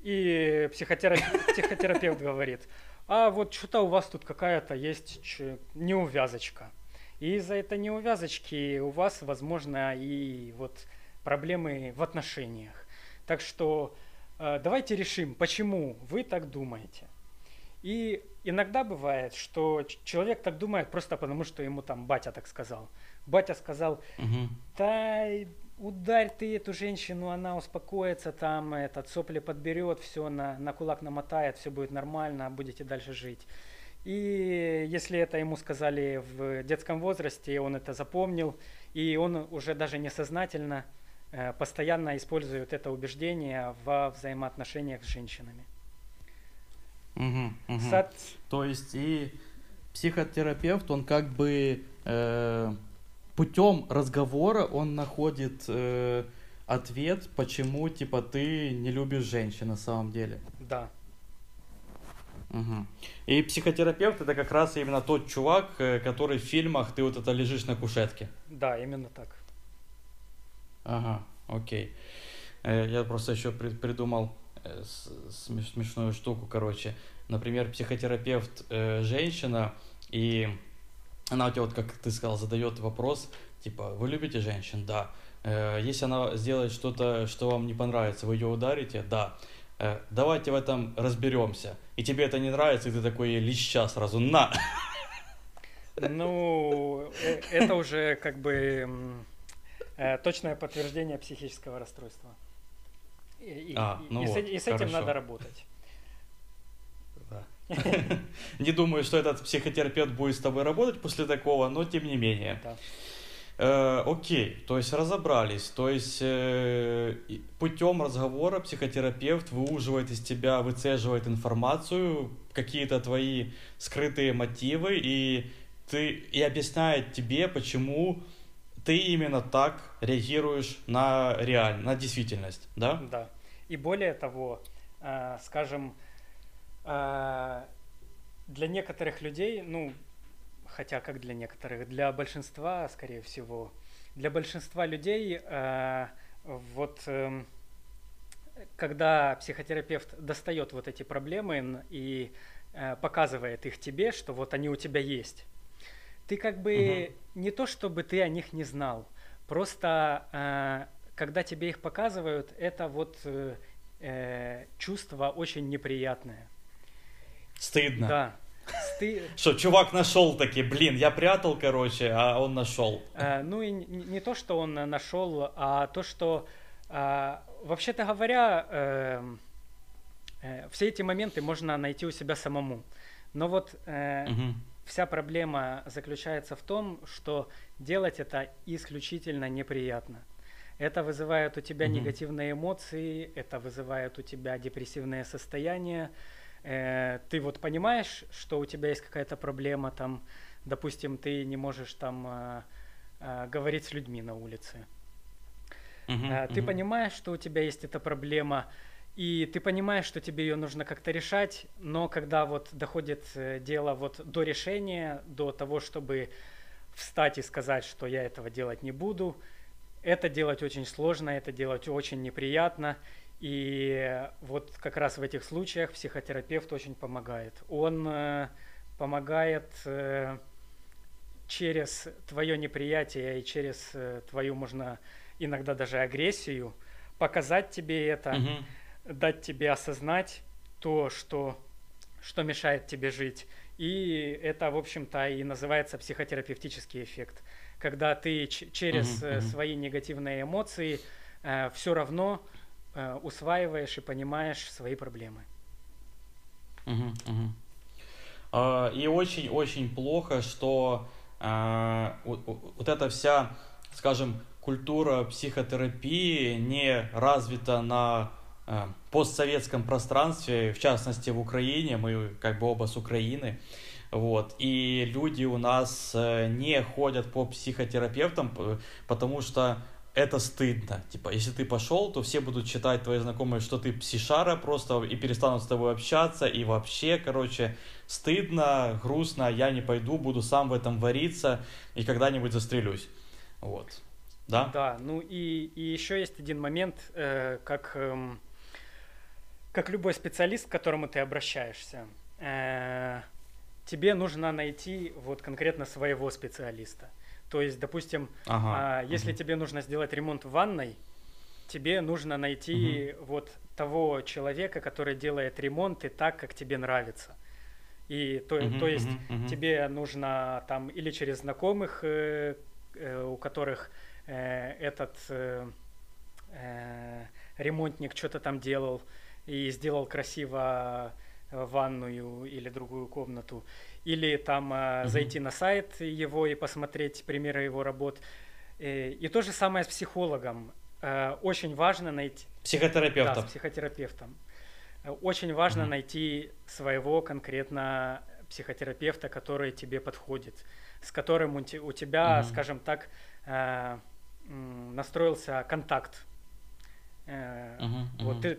И психотерапевт, психотерапевт говорит, а вот что-то у вас тут какая-то есть неувязочка. И из-за этой неувязочки у вас, возможно, и вот проблемы в отношениях. Так что э, давайте решим, почему вы так думаете. И иногда бывает, что человек так думает просто потому, что ему там батя так сказал. Батя сказал, Мгм. да ударь ты эту женщину, она успокоится, там этот сопли подберет, все на, на кулак намотает, все будет нормально, будете дальше жить. И если это ему сказали в детском возрасте, он это запомнил, и он уже даже несознательно э, постоянно использует это убеждение во взаимоотношениях с женщинами. Мгм. Мгм. Сот- То есть и психотерапевт, он как бы э, путем разговора он находит э, ответ, почему типа ты не любишь женщин на самом деле. Да, Мгм. И психотерапевт это как раз именно тот чувак, э, который в фильмах ты вот это лежишь на кушетке. да, именно так. Ага, окей. Э, Я просто еще при- придумал э, смешную штуку, короче. Например, психотерапевт э, женщина, и она у тебя, вот как ты сказал, задает вопрос, типа, вы любите женщин? Да. Э, Если она сделает что-то, что вам не понравится, вы ее ударите? Да. Э, Давайте в этом разберемся. И тебе это не нравится, и ты такой леща сразу на. Ну, э, это уже как бы точное подтверждение психического расстройства. И, А, и- ну и с, вот, э- и с этим хорошо. надо работать. Не думаю, что этот психотерапевт будет с тобой работать после такого, но тем не менее. Да. Э, окей, то есть разобрались, то есть э, путем разговора психотерапевт выуживает из тебя, выцеживает информацию, какие-то твои скрытые мотивы, и ты и объясняет тебе, почему ты именно так реагируешь на реаль, на действительность, да? Да. И более того, э, скажем, для некоторых людей, ну, хотя как для некоторых, для большинства, скорее всего, для большинства людей э, вот эм, когда психотерапевт достает вот эти проблемы и э, показывает их тебе, что вот они у тебя есть, ты как бы не то чтобы ты о них не знал, просто э, когда тебе их показывают, это вот э, э, чувство очень неприятное. Стыдно. Да. Сты- Что, чувак нашел таки, блин, я прятал, короче, а он нашел. Э, ну и н- не то, что он э, нашел, а то, что э, вообще-то говоря, эм, э, все эти моменты можно найти у себя самому. Но вот э, Мгм. вся проблема заключается в том, что делать это исключительно неприятно. Это вызывает у тебя Мгм. негативные эмоции, это вызывает у тебя депрессивное состояние. Э, ты вот понимаешь, что у тебя есть какая-то проблема, там, допустим, ты не можешь там э, э, говорить с людьми на улице. Э, Ты мгм. понимаешь, что у тебя есть эта проблема, и ты понимаешь, что тебе ее нужно как-то решать, но когда вот доходит э, дело вот до решения, до того, чтобы встать и сказать, что я этого делать не буду, это делать очень сложно, это делать очень неприятно. И э, вот как раз в этих случаях психотерапевт очень помогает. Он э, помогает э, через твое неприятие и через э, твою, можно иногда даже агрессию, показать тебе это, Мгм. дать тебе осознать то, что, что мешает тебе жить. И это, в общем-то, и называется психотерапевтический эффект. Когда ты через э, мгм. свои негативные эмоции все равно э, усваиваешь и понимаешь свои проблемы. Угу. И очень-очень плохо, что а, вот эта вся, скажем, культура психотерапии не развита на а, постсоветском пространстве, в частности в Украине, мы как бы оба с Украины, вот, и люди у нас э, не ходят по психотерапевтам, потому что это стыдно. Типа, если ты пошел, то все будут считать твои знакомые, что ты псишара просто и перестанут с тобой общаться. И вообще, короче, стыдно, грустно, я не пойду, буду сам в этом вариться и когда-нибудь застрелюсь. Вот. Да? Да, ну и, и еще есть один момент, э, как, э, как любой специалист, к которому ты обращаешься. Э, тебе нужно найти вот конкретно своего специалиста. То есть, допустим, ага, а, если угу. тебе нужно сделать ремонт в ванной, тебе нужно найти угу. вот того человека, который делает ремонт и так, как тебе нравится. И то, угу, то есть угу, тебе нужно там или через знакомых, э, э, у которых э, этот э, э, ремонтник что-то там делал и сделал красиво ванную или другую комнату, или там э, зайти на сайт его и посмотреть примеры его работ. И, э, и то же самое с психологом. Э, очень важно найти... Психотерапевтом. Да, с психотерапевтом. Э, очень важно угу. найти своего конкретно психотерапевта, который тебе подходит, с которым у, тебя, угу. скажем так, настроился контакт. Э, угу, вот ты,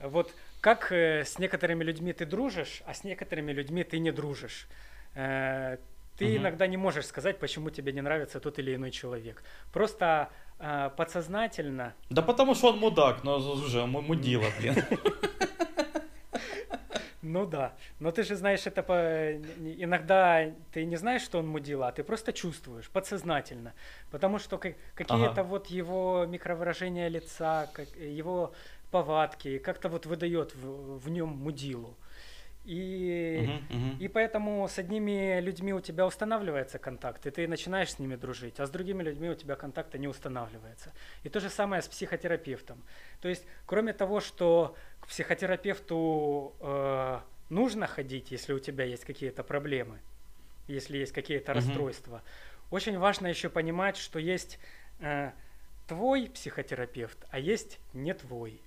вот как э, с некоторыми людьми ты дружишь, а с некоторыми людьми ты не дружишь. Э, ты угу. иногда не можешь сказать, почему тебе не нравится тот или иной человек. Просто э, подсознательно. Да потому что он мудак, но уже мудила, блин. Ну да, но ты же знаешь это по... Иногда ты не знаешь, что он мудила, а ты просто чувствуешь подсознательно. Потому что какие-то ага. вот его микровыражения лица, как его повадки, как-то вот выдает в, в нем мудилу. И, uh-huh, uh-huh. и поэтому с одними людьми у тебя устанавливается контакт, и ты начинаешь с ними дружить, а с другими людьми у тебя контакта не устанавливается. И то же самое с психотерапевтом. То есть, кроме того, что к психотерапевту э, нужно ходить, если у тебя есть какие-то проблемы, если есть какие-то uh-huh. расстройства, очень важно еще понимать, что есть э, твой психотерапевт, а есть не твой.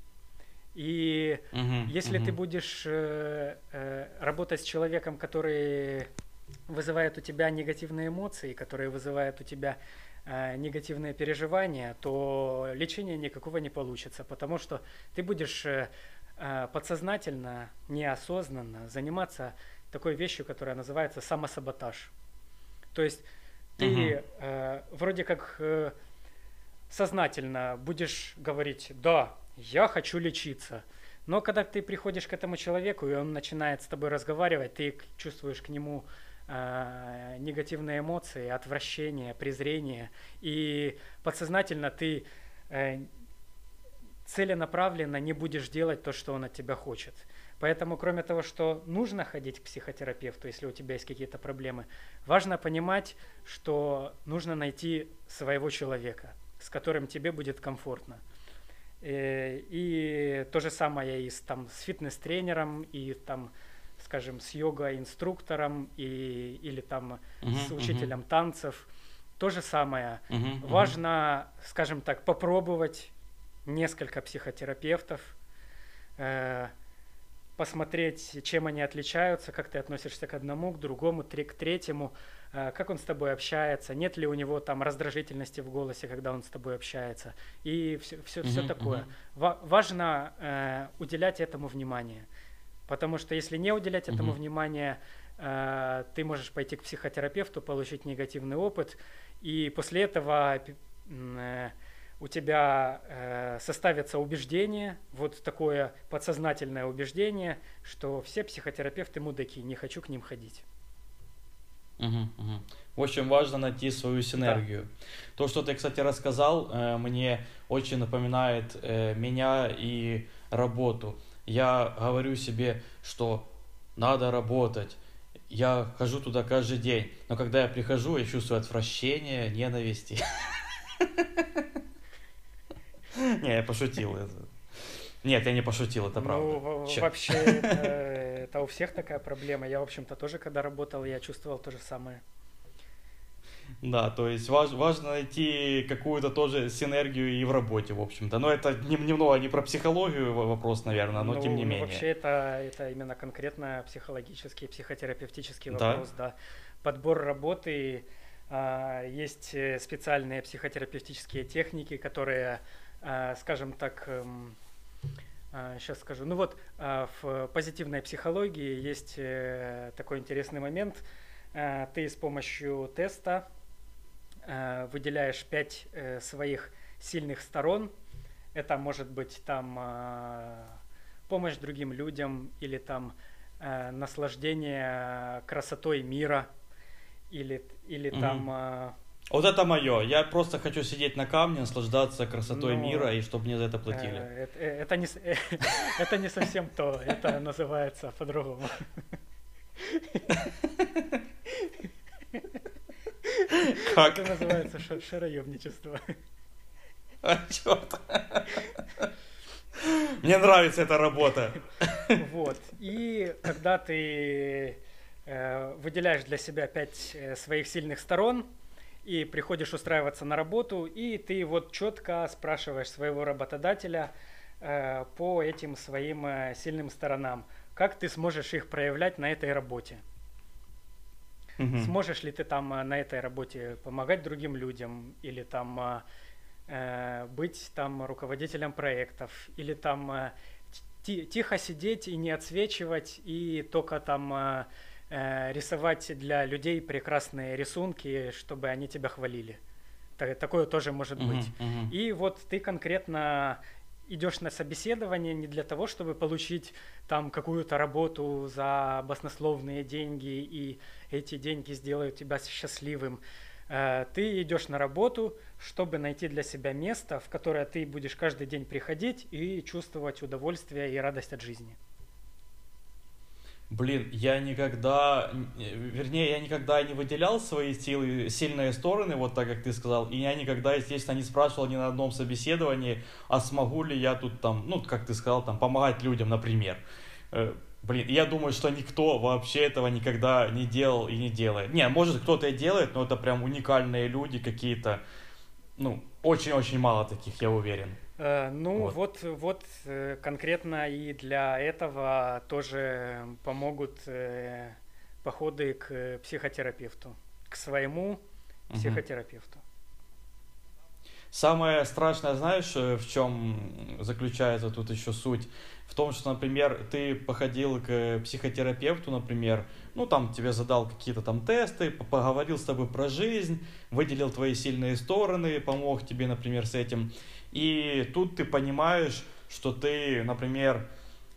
И угу, если угу. ты будешь э, э, работать с человеком, который вызывает у тебя негативные эмоции, который вызывает у тебя э, негативные переживания, то лечения никакого не получится, потому что ты будешь э, э, подсознательно, неосознанно заниматься такой вещью, которая называется самосаботаж. То есть ты угу. э, вроде как э, сознательно будешь говорить, да, я хочу лечиться. Но когда ты приходишь к этому человеку, и он начинает с тобой разговаривать, ты чувствуешь к нему э, негативные эмоции, отвращение, презрение, и подсознательно ты э, целенаправленно не будешь делать то, что он от тебя хочет. Поэтому, кроме того, что нужно ходить к психотерапевту, если у тебя есть какие-то проблемы, важно понимать, что нужно найти своего человека, с которым тебе будет комфортно. Э, и то же самое и с, там, с фитнес-тренером, и там, скажем, с йога-инструктором, и, или там uh-huh, с учителем uh-huh. танцев. То же самое. Uh-huh, uh-huh. Важно, скажем так, попробовать несколько психотерапевтов, э, посмотреть, чем они отличаются, как ты относишься к одному, к другому, к третьему, как он с тобой общается, нет ли у него там раздражительности в голосе, когда он с тобой общается, и все, все, uh-huh, все такое. Ва- важно э, уделять этому внимание, потому что если не уделять этому внимания, э, ты можешь пойти к психотерапевту, получить негативный опыт, и после этого э, у тебя э, составится убеждение, вот такое подсознательное убеждение, что все психотерапевты мудаки, не хочу к ним ходить. Угу, угу. Очень важно найти свою синергию. Да. То, что ты, кстати, рассказал, э, мне очень напоминает э, меня и работу. Я говорю себе, что надо работать. Я хожу туда каждый день. Но когда я прихожу, я чувствую отвращение, ненависти. Не, я пошутил. Нет, я не пошутил, это правда. Ну, вообще, это у всех такая проблема. Я, в общем-то, тоже, когда работал, я чувствовал то же самое. Да, то есть важ, важно найти какую-то тоже синергию и в работе, в общем-то. Но это немного не про психологию вопрос, наверное, но ну, тем не менее. Вообще это, это именно конкретно психологический, психотерапевтический вопрос, да. да. Подбор работы, а, есть э, специальные психотерапевтические техники, которые, а, скажем так, сейчас а, скажу. Ну вот, в позитивной психологии есть э, такой интересный момент. Ты с помощью теста выделяешь пять э, своих сильных сторон. Это может быть там помощь другим людям или там наслаждение красотой мира или, или угу. там... Вот это мое. Я просто хочу сидеть на камне, наслаждаться красотой ну, мира, и чтобы мне за это платили. Это, это, не, это не совсем то. Это называется по-другому. Как? Это называется шароебничество. А чё-то. Мне нравится эта работа. Вот. И когда ты э, выделяешь для себя пять э, своих сильных сторон и приходишь устраиваться на работу, и ты вот четко спрашиваешь своего работодателя э, по этим своим э, сильным сторонам, как ты сможешь их проявлять на этой работе. Угу. Сможешь ли ты там э, на этой работе помогать другим людям или там э, э быть там руководителем проектов или там э, тихо сидеть и не отсвечивать и только там рисовать для людей прекрасные рисунки, чтобы они тебя хвалили. Такое тоже может uh-huh, быть. Uh-huh. И вот ты конкретно идешь на собеседование не для того, чтобы получить там какую-то работу за баснословные деньги, и эти деньги сделают тебя счастливым. Э, ты идешь на работу, чтобы найти для себя место, в которое ты будешь каждый день приходить и чувствовать удовольствие и радость от жизни. Блин, я никогда, вернее, я никогда не выделял свои силы, сильные стороны, вот так, как ты сказал, и я никогда, естественно, не спрашивал ни на одном собеседовании, а смогу ли я тут там, ну, как ты сказал, там, помогать людям, например. Э, блин, я думаю, что никто вообще этого никогда не делал и не делает. Не, может, кто-то и делает, но это прям уникальные люди какие-то, ну, очень-очень мало таких, я уверен. Э, ну вот, вот, вот э, конкретно и для этого тоже помогут э, походы к психотерапевту, к своему психотерапевту. Самое страшное, знаешь, в чем заключается тут еще суть? В том, что, например, ты походил к психотерапевту, например, ну, там тебе задал какие-то там тесты, поговорил с тобой про жизнь, выделил твои сильные стороны, помог тебе, например, с этим. И тут ты понимаешь, что ты, например,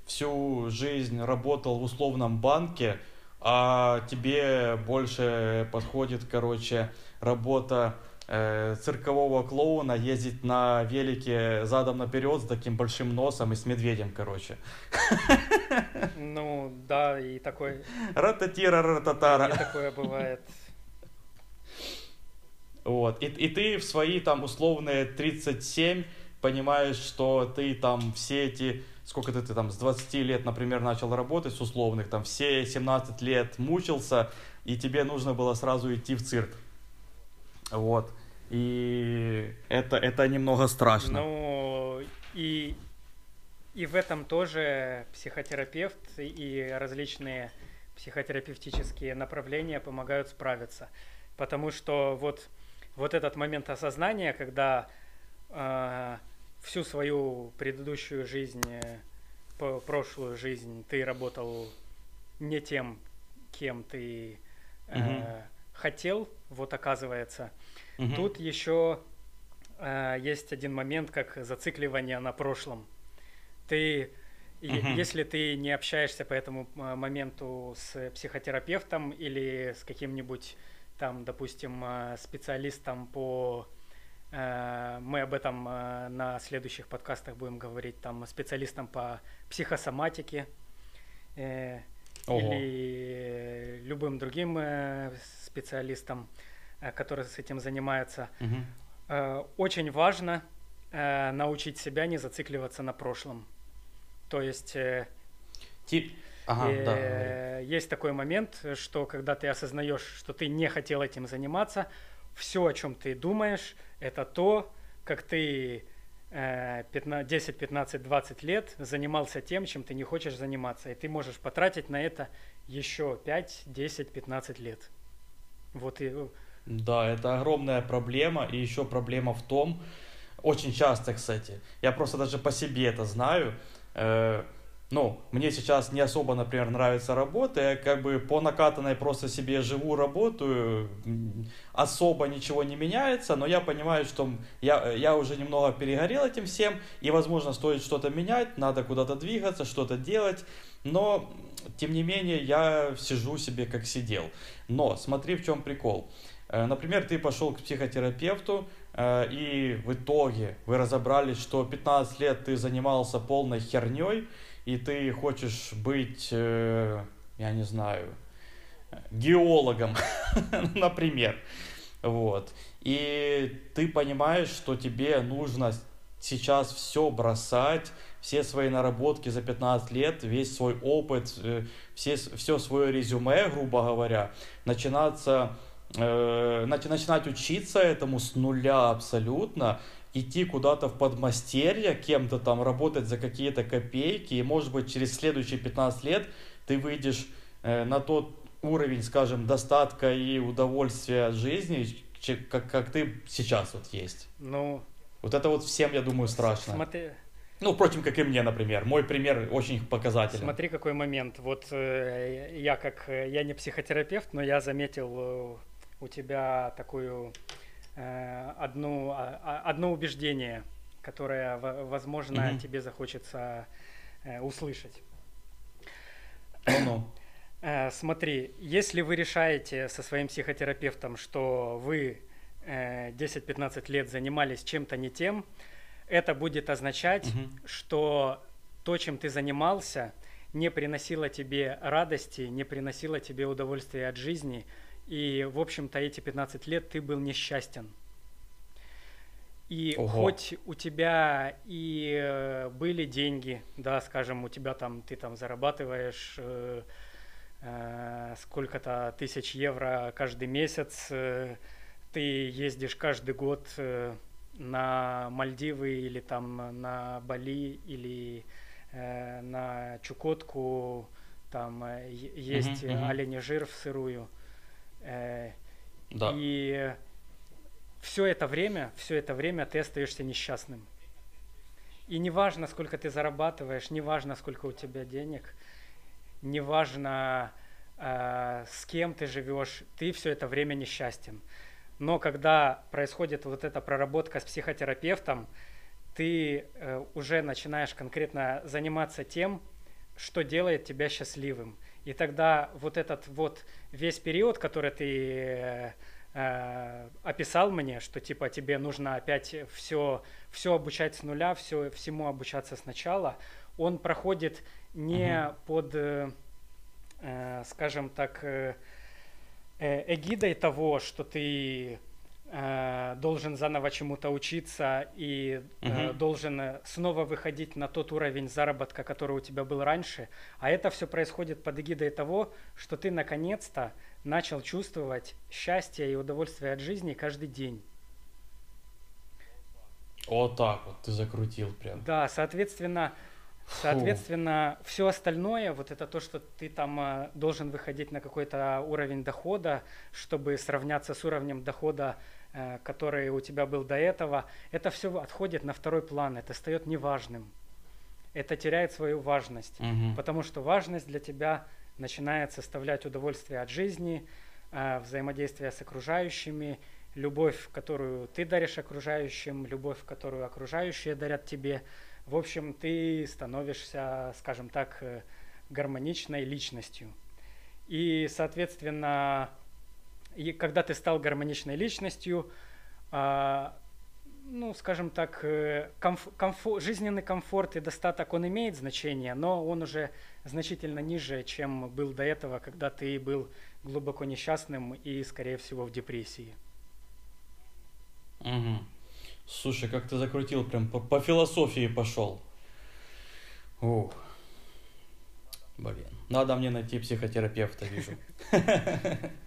всю жизнь работал в условном банке, а тебе больше подходит, короче, работа э, циркового клоуна, ездить на велике задом наперед с таким большим носом и с медведем, короче. Ну, да, и такой... Рататира, рататара. И такое бывает. Вот. И, и ты в свои там условные 37 понимаешь, что ты там все эти, сколько ты, ты там с 20 лет, например, начал работать с условных, там все 17 лет мучился, и тебе нужно было сразу идти в цирк. Вот. И это, это немного страшно. Ну, и, и в этом тоже психотерапевт и различные психотерапевтические направления помогают справиться. Потому что вот вот этот момент осознания, когда э, всю свою предыдущую жизнь, э, прошлую жизнь ты работал не тем, кем ты э, угу. хотел, вот оказывается. Угу. Тут еще э, есть один момент, как зацикливание на прошлом. Ты угу. если ты не общаешься по этому э, моменту с психотерапевтом или с каким-нибудь там, допустим, э, специалистам по э, мы об этом э, на следующих подкастах будем говорить, там, специалистам по психосоматике или любым другим специалистам, которые с этим занимаются. Угу. Очень важно научить себя не зацикливаться на прошлом. То есть... Тип Ага, И, да, есть такой момент, что когда ты осознаешь, что ты не хотел этим заниматься, все, о чем ты думаешь, это то, как ты э, 15, 10, 15, 20 лет занимался тем, чем ты не хочешь заниматься. И ты можешь потратить на это еще 5, 10, 15 лет. Вот и Да, это огромная проблема, и еще проблема в том, очень часто, кстати, я просто даже по себе это знаю, э, ну, мне сейчас не особо, например, нравится работа, я как бы по накатанной просто себе живу, работаю, особо ничего не меняется, но я понимаю, что я, я уже немного перегорел этим всем, и, возможно, стоит что-то менять, надо куда-то двигаться, что-то делать, но, тем не менее, я сижу себе как сидел. Но смотри, в чем прикол. Э, Например, ты пошел к психотерапевту, э, и в итоге вы разобрались, что 15 лет ты занимался полной херней, и ты хочешь быть, э, я не знаю, геологом, например. Вот. И ты понимаешь, что тебе нужно сейчас все бросать, все свои наработки за 15 лет, весь свой опыт, э, все, все свое резюме, грубо говоря, начинаться, э, начи- начинать учиться этому с нуля абсолютно, идти куда-то в подмастерье, кем-то там работать за какие-то копейки, и может быть через следующие 15 лет ты выйдешь э, на тот уровень, скажем, достатка и удовольствия от жизни, как, как ты сейчас вот есть. ну, Вот это вот всем, я думаю, страшно. смотри, Ну, впрочем, как и мне, например. Мой пример очень показательный. Смотри, какой момент. Вот э, я как э, я не психотерапевт, но я заметил э, у тебя такую одну а- а- одно убеждение, которое, во- возможно, Мгм. тебе захочется э, услышать. Ну-ну. Э, Смотри, если вы решаете со своим психотерапевтом, что вы э, 10-15 лет занимались чем-то не тем, это будет означать, Мгм. что то, чем ты занимался, не приносило тебе радости, не приносило тебе удовольствия от жизни, и, в общем-то, эти 15 лет ты был несчастен. И Ого. хоть у тебя и э, были деньги, да, скажем, у тебя там, ты там зарабатываешь э, э, сколько-то тысяч евро каждый месяц, э, ты ездишь каждый год э, на Мальдивы или там на Бали или э, на Чукотку, там э, есть Мгм, мгм. оленей жир в сырую. Э, Да. и все это время, все это время ты остаешься несчастным. И неважно, сколько ты зарабатываешь, неважно, сколько у тебя денег, неважно, э, с кем ты живешь, ты все это время несчастен. Но когда происходит вот эта проработка с психотерапевтом, ты э, уже начинаешь конкретно заниматься тем, что делает тебя счастливым. И тогда вот этот вот весь период, который ты э, э, описал мне, что типа тебе нужно опять все, все обучать с нуля, все, всему обучаться сначала, он проходит не Мгм. под, э, э, скажем так, э, э, эгидой того, что ты э, должен заново чему-то учиться и э, Мгм. должен э, снова выходить на тот уровень заработка, который у тебя был раньше. А это все происходит под эгидой того, что ты наконец-то начал чувствовать счастье и удовольствие от жизни каждый день. Вот так вот ты закрутил прям. Да, соответственно, Фу. соответственно, все остальное, вот это то, что ты там э, должен выходить на какой-то уровень дохода, чтобы сравняться с уровнем дохода, э, который у тебя был до этого, это все отходит на второй план, это стает неважным. Это теряет свою важность. Мгм. Потому что важность для тебя начинает составлять удовольствие от жизни, э, взаимодействие с окружающими, любовь, которую ты даришь окружающим, любовь, которую окружающие дарят тебе. В общем, ты становишься, скажем так, э, гармоничной личностью. И, соответственно, и когда ты стал гармоничной личностью, а, ну, скажем так, э, комф- комфо- жизненный комфорт и достаток, он имеет значение, но он уже значительно ниже, чем был до этого, когда ты был глубоко несчастным и, скорее всего, в депрессии. Мгм. Слушай, как ты закрутил, прям по, по философии пошел. Ух. Блин. Надо мне найти психотерапевта, вижу.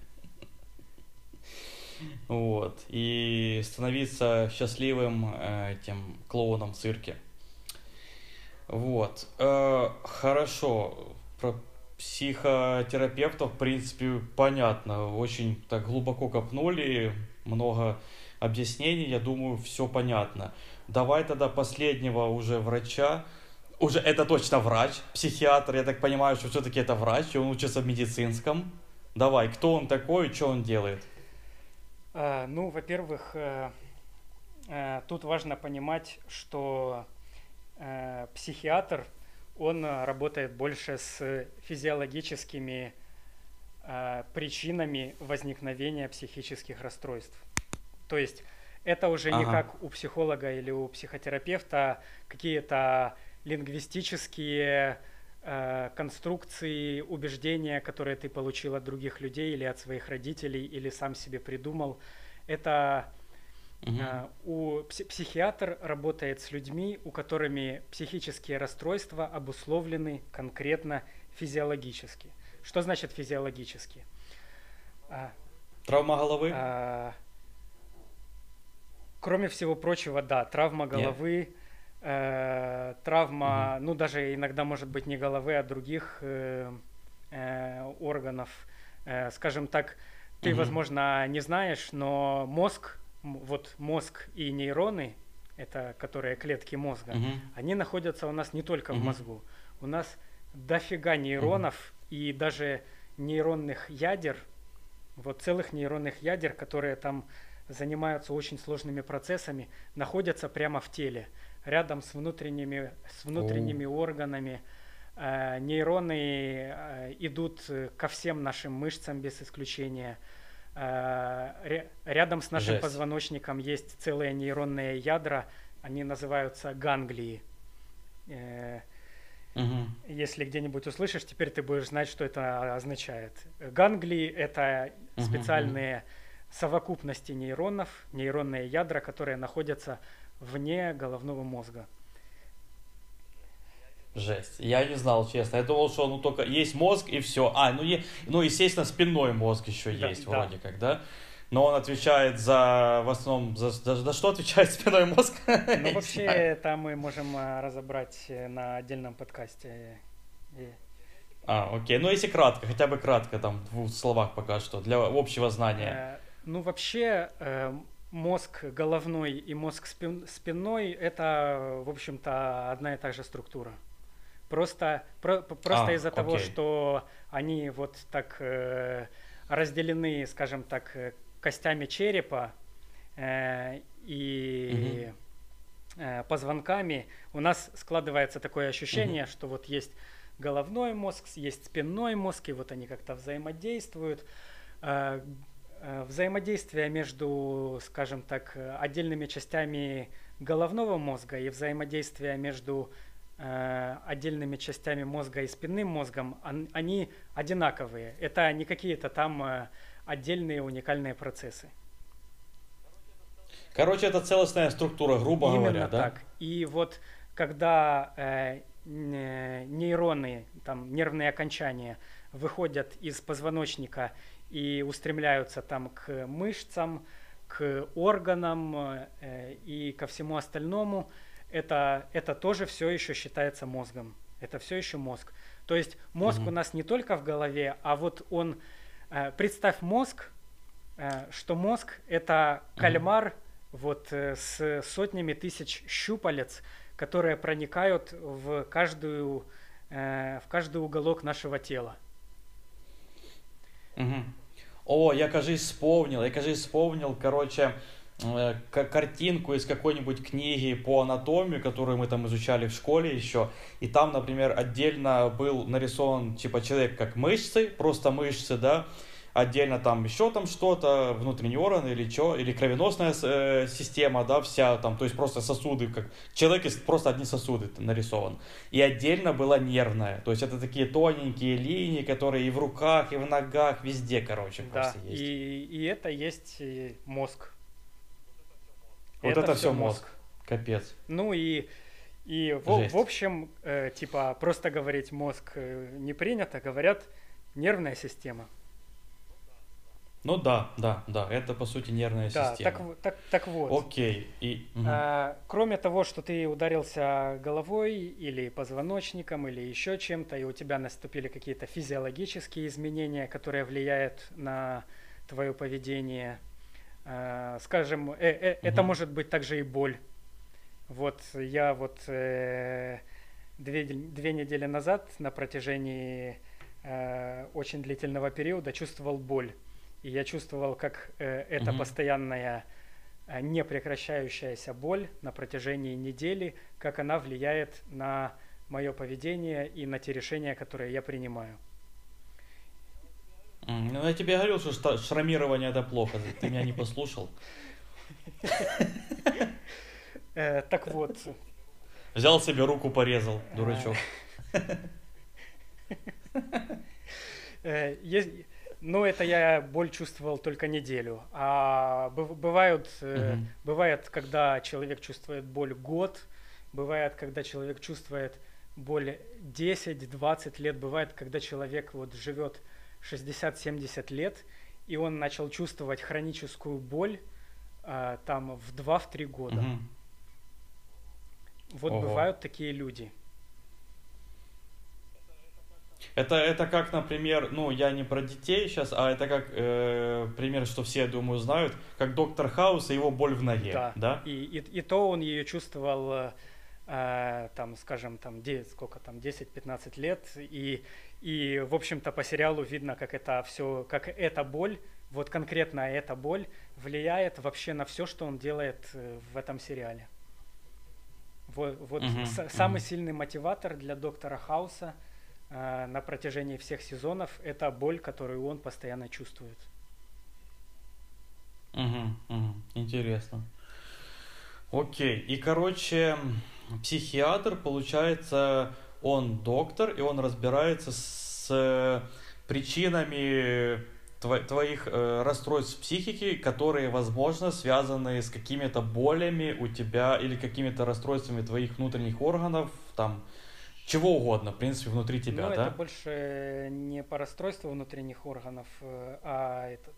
Вот. И становиться счастливым э, этим клоуном в цирке. Вот. Э, хорошо. Про психотерапевтов, в принципе, понятно. Очень так глубоко копнули, много объяснений, я думаю, все понятно. Давай тогда последнего уже врача. Уже это точно врач, психиатр, я так понимаю, что все-таки это врач, и он учится в медицинском. Давай, кто он такой, что он делает? А, ну, во-первых, э, э, тут важно понимать, что э, психиатр, он работает больше с физиологическими причинами возникновения психических расстройств. То есть это уже ага. не как у психолога или у психотерапевта какие-то лингвистические э, конструкции, убеждения, которые ты получил от других людей или от своих родителей, или сам себе придумал. Это угу. э, у психиатр работает с людьми, у которыми психические расстройства обусловлены конкретно физиологически. Что значит физиологически? А, Травма головы? А, кроме всего прочего, да, травма головы. Нет э, травма, угу. ну даже иногда может быть не головы, а других э, э, органов. Э, скажем так, ты, угу. возможно, не знаешь, но мозг, вот мозг и нейроны, это которые клетки мозга, угу. они находятся у нас не только угу. в мозгу. У нас дофига нейронов угу. и даже нейронных ядер, вот целых нейронных ядер, которые там занимаются очень сложными процессами, находятся прямо в теле рядом с внутренними, с внутренними О. органами. Э, нейроны э, идут ко всем нашим мышцам без исключения. Э, рядом с нашим Жесть. позвоночником есть целые нейронные ядра, они называются ганглии. Угу. Если где-нибудь услышишь, теперь ты будешь знать, что это означает. Ганглии – это угу, специальные угу. совокупности нейронов, нейронные ядра, которые находятся вне головного мозга. Жесть. Я не знал, честно. Я думал, что ну только есть мозг и все. А, ну, е... ну естественно, спинной мозг еще да, есть, да. вроде как, да? Но он отвечает за, в основном, за, за, за что отвечает спиной мозг? Ну, вообще, это мы можем а, разобрать э, на отдельном подкасте. А, окей. Ну, если кратко, хотя бы кратко, там, в двух словах пока что, для общего знания. Э, ну, вообще, э, мозг головной и мозг спин, спинной это, в общем-то, одна и та же структура. Просто, про, просто а, из-за окей. того, что они вот так э, разделены, скажем так, э, костями черепа э, и угу. э, позвонками, у нас складывается такое ощущение, угу. что вот есть головной мозг, есть спинной мозг, и вот они как-то взаимодействуют. Э, взаимодействие между, скажем так, отдельными частями головного мозга и взаимодействие между э, отдельными частями мозга и спинным мозгом, они одинаковые. Это не какие-то там э, отдельные уникальные процессы. Короче, это целостная структура, грубо Именно говоря, да? так. И вот когда э, нейроны, там, нервные окончания выходят из позвоночника и устремляются там к мышцам, к органам э, и ко всему остальному, это, это тоже все еще считается мозгом. Это все еще мозг. То есть мозг угу. у нас не только в голове, а вот он, э, представь мозг, э, что мозг это кальмар угу. вот с сотнями тысяч щупалец, которые проникают в каждую, в каждый уголок нашего тела. Угу. О, я, кажись, вспомнил, я, кажись, вспомнил, короче, э, картинку из какой-нибудь книги по анатомии, которую мы там изучали в школе еще, и там, например, отдельно был нарисован, типа, человек как мышцы, просто мышцы, да, отдельно там еще там что-то, внутренний орган или что, или кровеносная э, система, да, вся там, то есть просто сосуды, как человек из просто одни сосуды нарисован. И отдельно была нервная, то есть это такие тоненькие линии, которые и в руках, и в ногах, везде, короче, да, просто есть. И, и это есть мозг. Вот это, это все мозг. мозг. Капец. Ну и И в, в общем, э, типа, просто говорить мозг э, не принято, говорят нервная система. Ну да, да, да, это по сути нервная да, система. Так, так, так вот. Окей. И, угу. а, кроме того, что ты ударился головой или позвоночником или еще чем-то, и у тебя наступили какие-то физиологические изменения, которые влияют на твое поведение, а, скажем, э, э, угу. это может быть также и боль. Вот я вот э, две, две недели назад на протяжении э, очень длительного периода чувствовал боль. И я чувствовал, как э, эта угу. постоянная э, непрекращающаяся боль на протяжении недели, как она влияет на мое поведение и на те решения, которые я принимаю. Ну, я тебе говорил, что шрамирование это плохо, ты меня не послушал. Э, так вот. Взял себе руку, порезал, дурачок. Ну, это я боль чувствовал только неделю. А бывают, угу. бывает, когда человек чувствует боль год, бывает, когда человек чувствует боль 10-20 лет, бывает, когда человек вот живет 60-70 лет, и он начал чувствовать хроническую боль а, там в 2-3 года. Угу. Вот Ого. бывают такие люди. Это, это как, например, ну, я не про детей сейчас, а это как э, пример, что все, я думаю, знают, как доктор Хаус и его боль в ноге, да? да? И, и, и то он ее чувствовал, э, там, скажем, там, 9, сколько там, 10-15 лет, и, и, в общем-то, по сериалу видно, как это все, как эта боль, вот конкретно эта боль влияет вообще на все, что он делает э, в этом сериале. Вот, вот с- самый сильный мотиватор для доктора Хауса – э, на протяжении всех сезонов, это боль, которую он постоянно чувствует. Угу, угу, интересно. Окей, и короче, психиатр, получается, он доктор, и он разбирается с причинами твоих э, расстройств психики, которые, возможно, связаны с какими-то болями у тебя или какими-то расстройствами твоих внутренних органов, там, чего угодно, в принципе, внутри тебя, ну, да? это больше не по расстройству внутренних органов, э, а этот...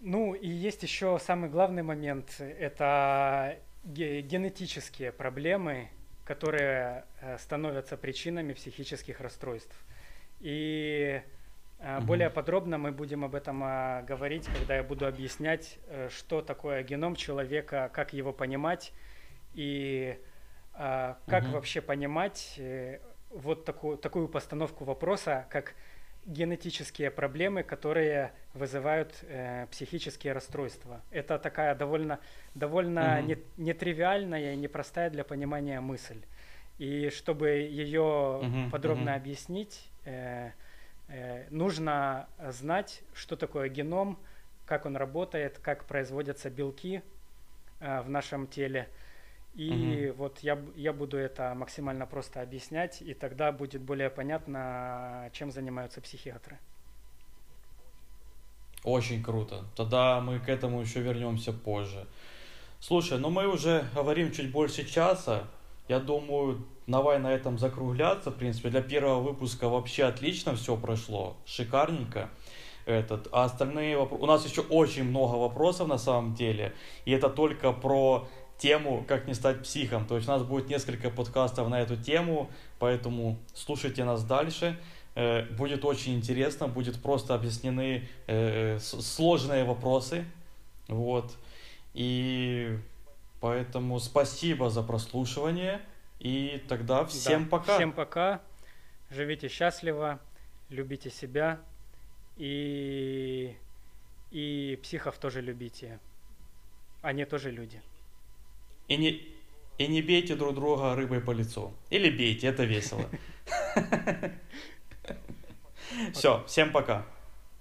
Ну, и есть еще самый главный момент, это генетические проблемы, которые э, становятся причинами психических расстройств. И угу. более подробно мы будем об этом а, говорить, когда я буду объяснять, что такое геном человека, как его понимать и а, как угу. вообще понимать э, вот такую, такую постановку вопроса, как генетические проблемы, которые вызывают э, психические расстройства. Это такая довольно, довольно угу. не, нетривиальная и непростая для понимания мысль. И чтобы ее угу, подробно угу. объяснить, э, э, нужно знать, что такое геном, как он работает, как производятся белки э, в нашем теле – и угу. вот я, я буду это максимально просто объяснять, и тогда будет более понятно, чем занимаются психиатры. Очень круто. Тогда мы к этому еще вернемся позже. Слушай, ну мы уже говорим чуть больше часа. Я думаю, давай на этом закругляться. В принципе, для первого выпуска вообще отлично все прошло. Шикарненько. Этот. А остальные вопросы... У нас еще очень много вопросов на самом деле. И это только про тему «Как не стать психом». То есть у нас будет несколько подкастов на эту тему, поэтому слушайте нас дальше. Э, будет очень интересно, будет просто объяснены э, сложные вопросы. Вот. И поэтому спасибо за прослушивание. И тогда всем да, пока. Всем пока. Живите счастливо, любите себя и, и психов тоже любите. Они тоже люди. И не, и не бейте друг друга рыбой по лицу. Или бейте, это весело. Все, всем пока.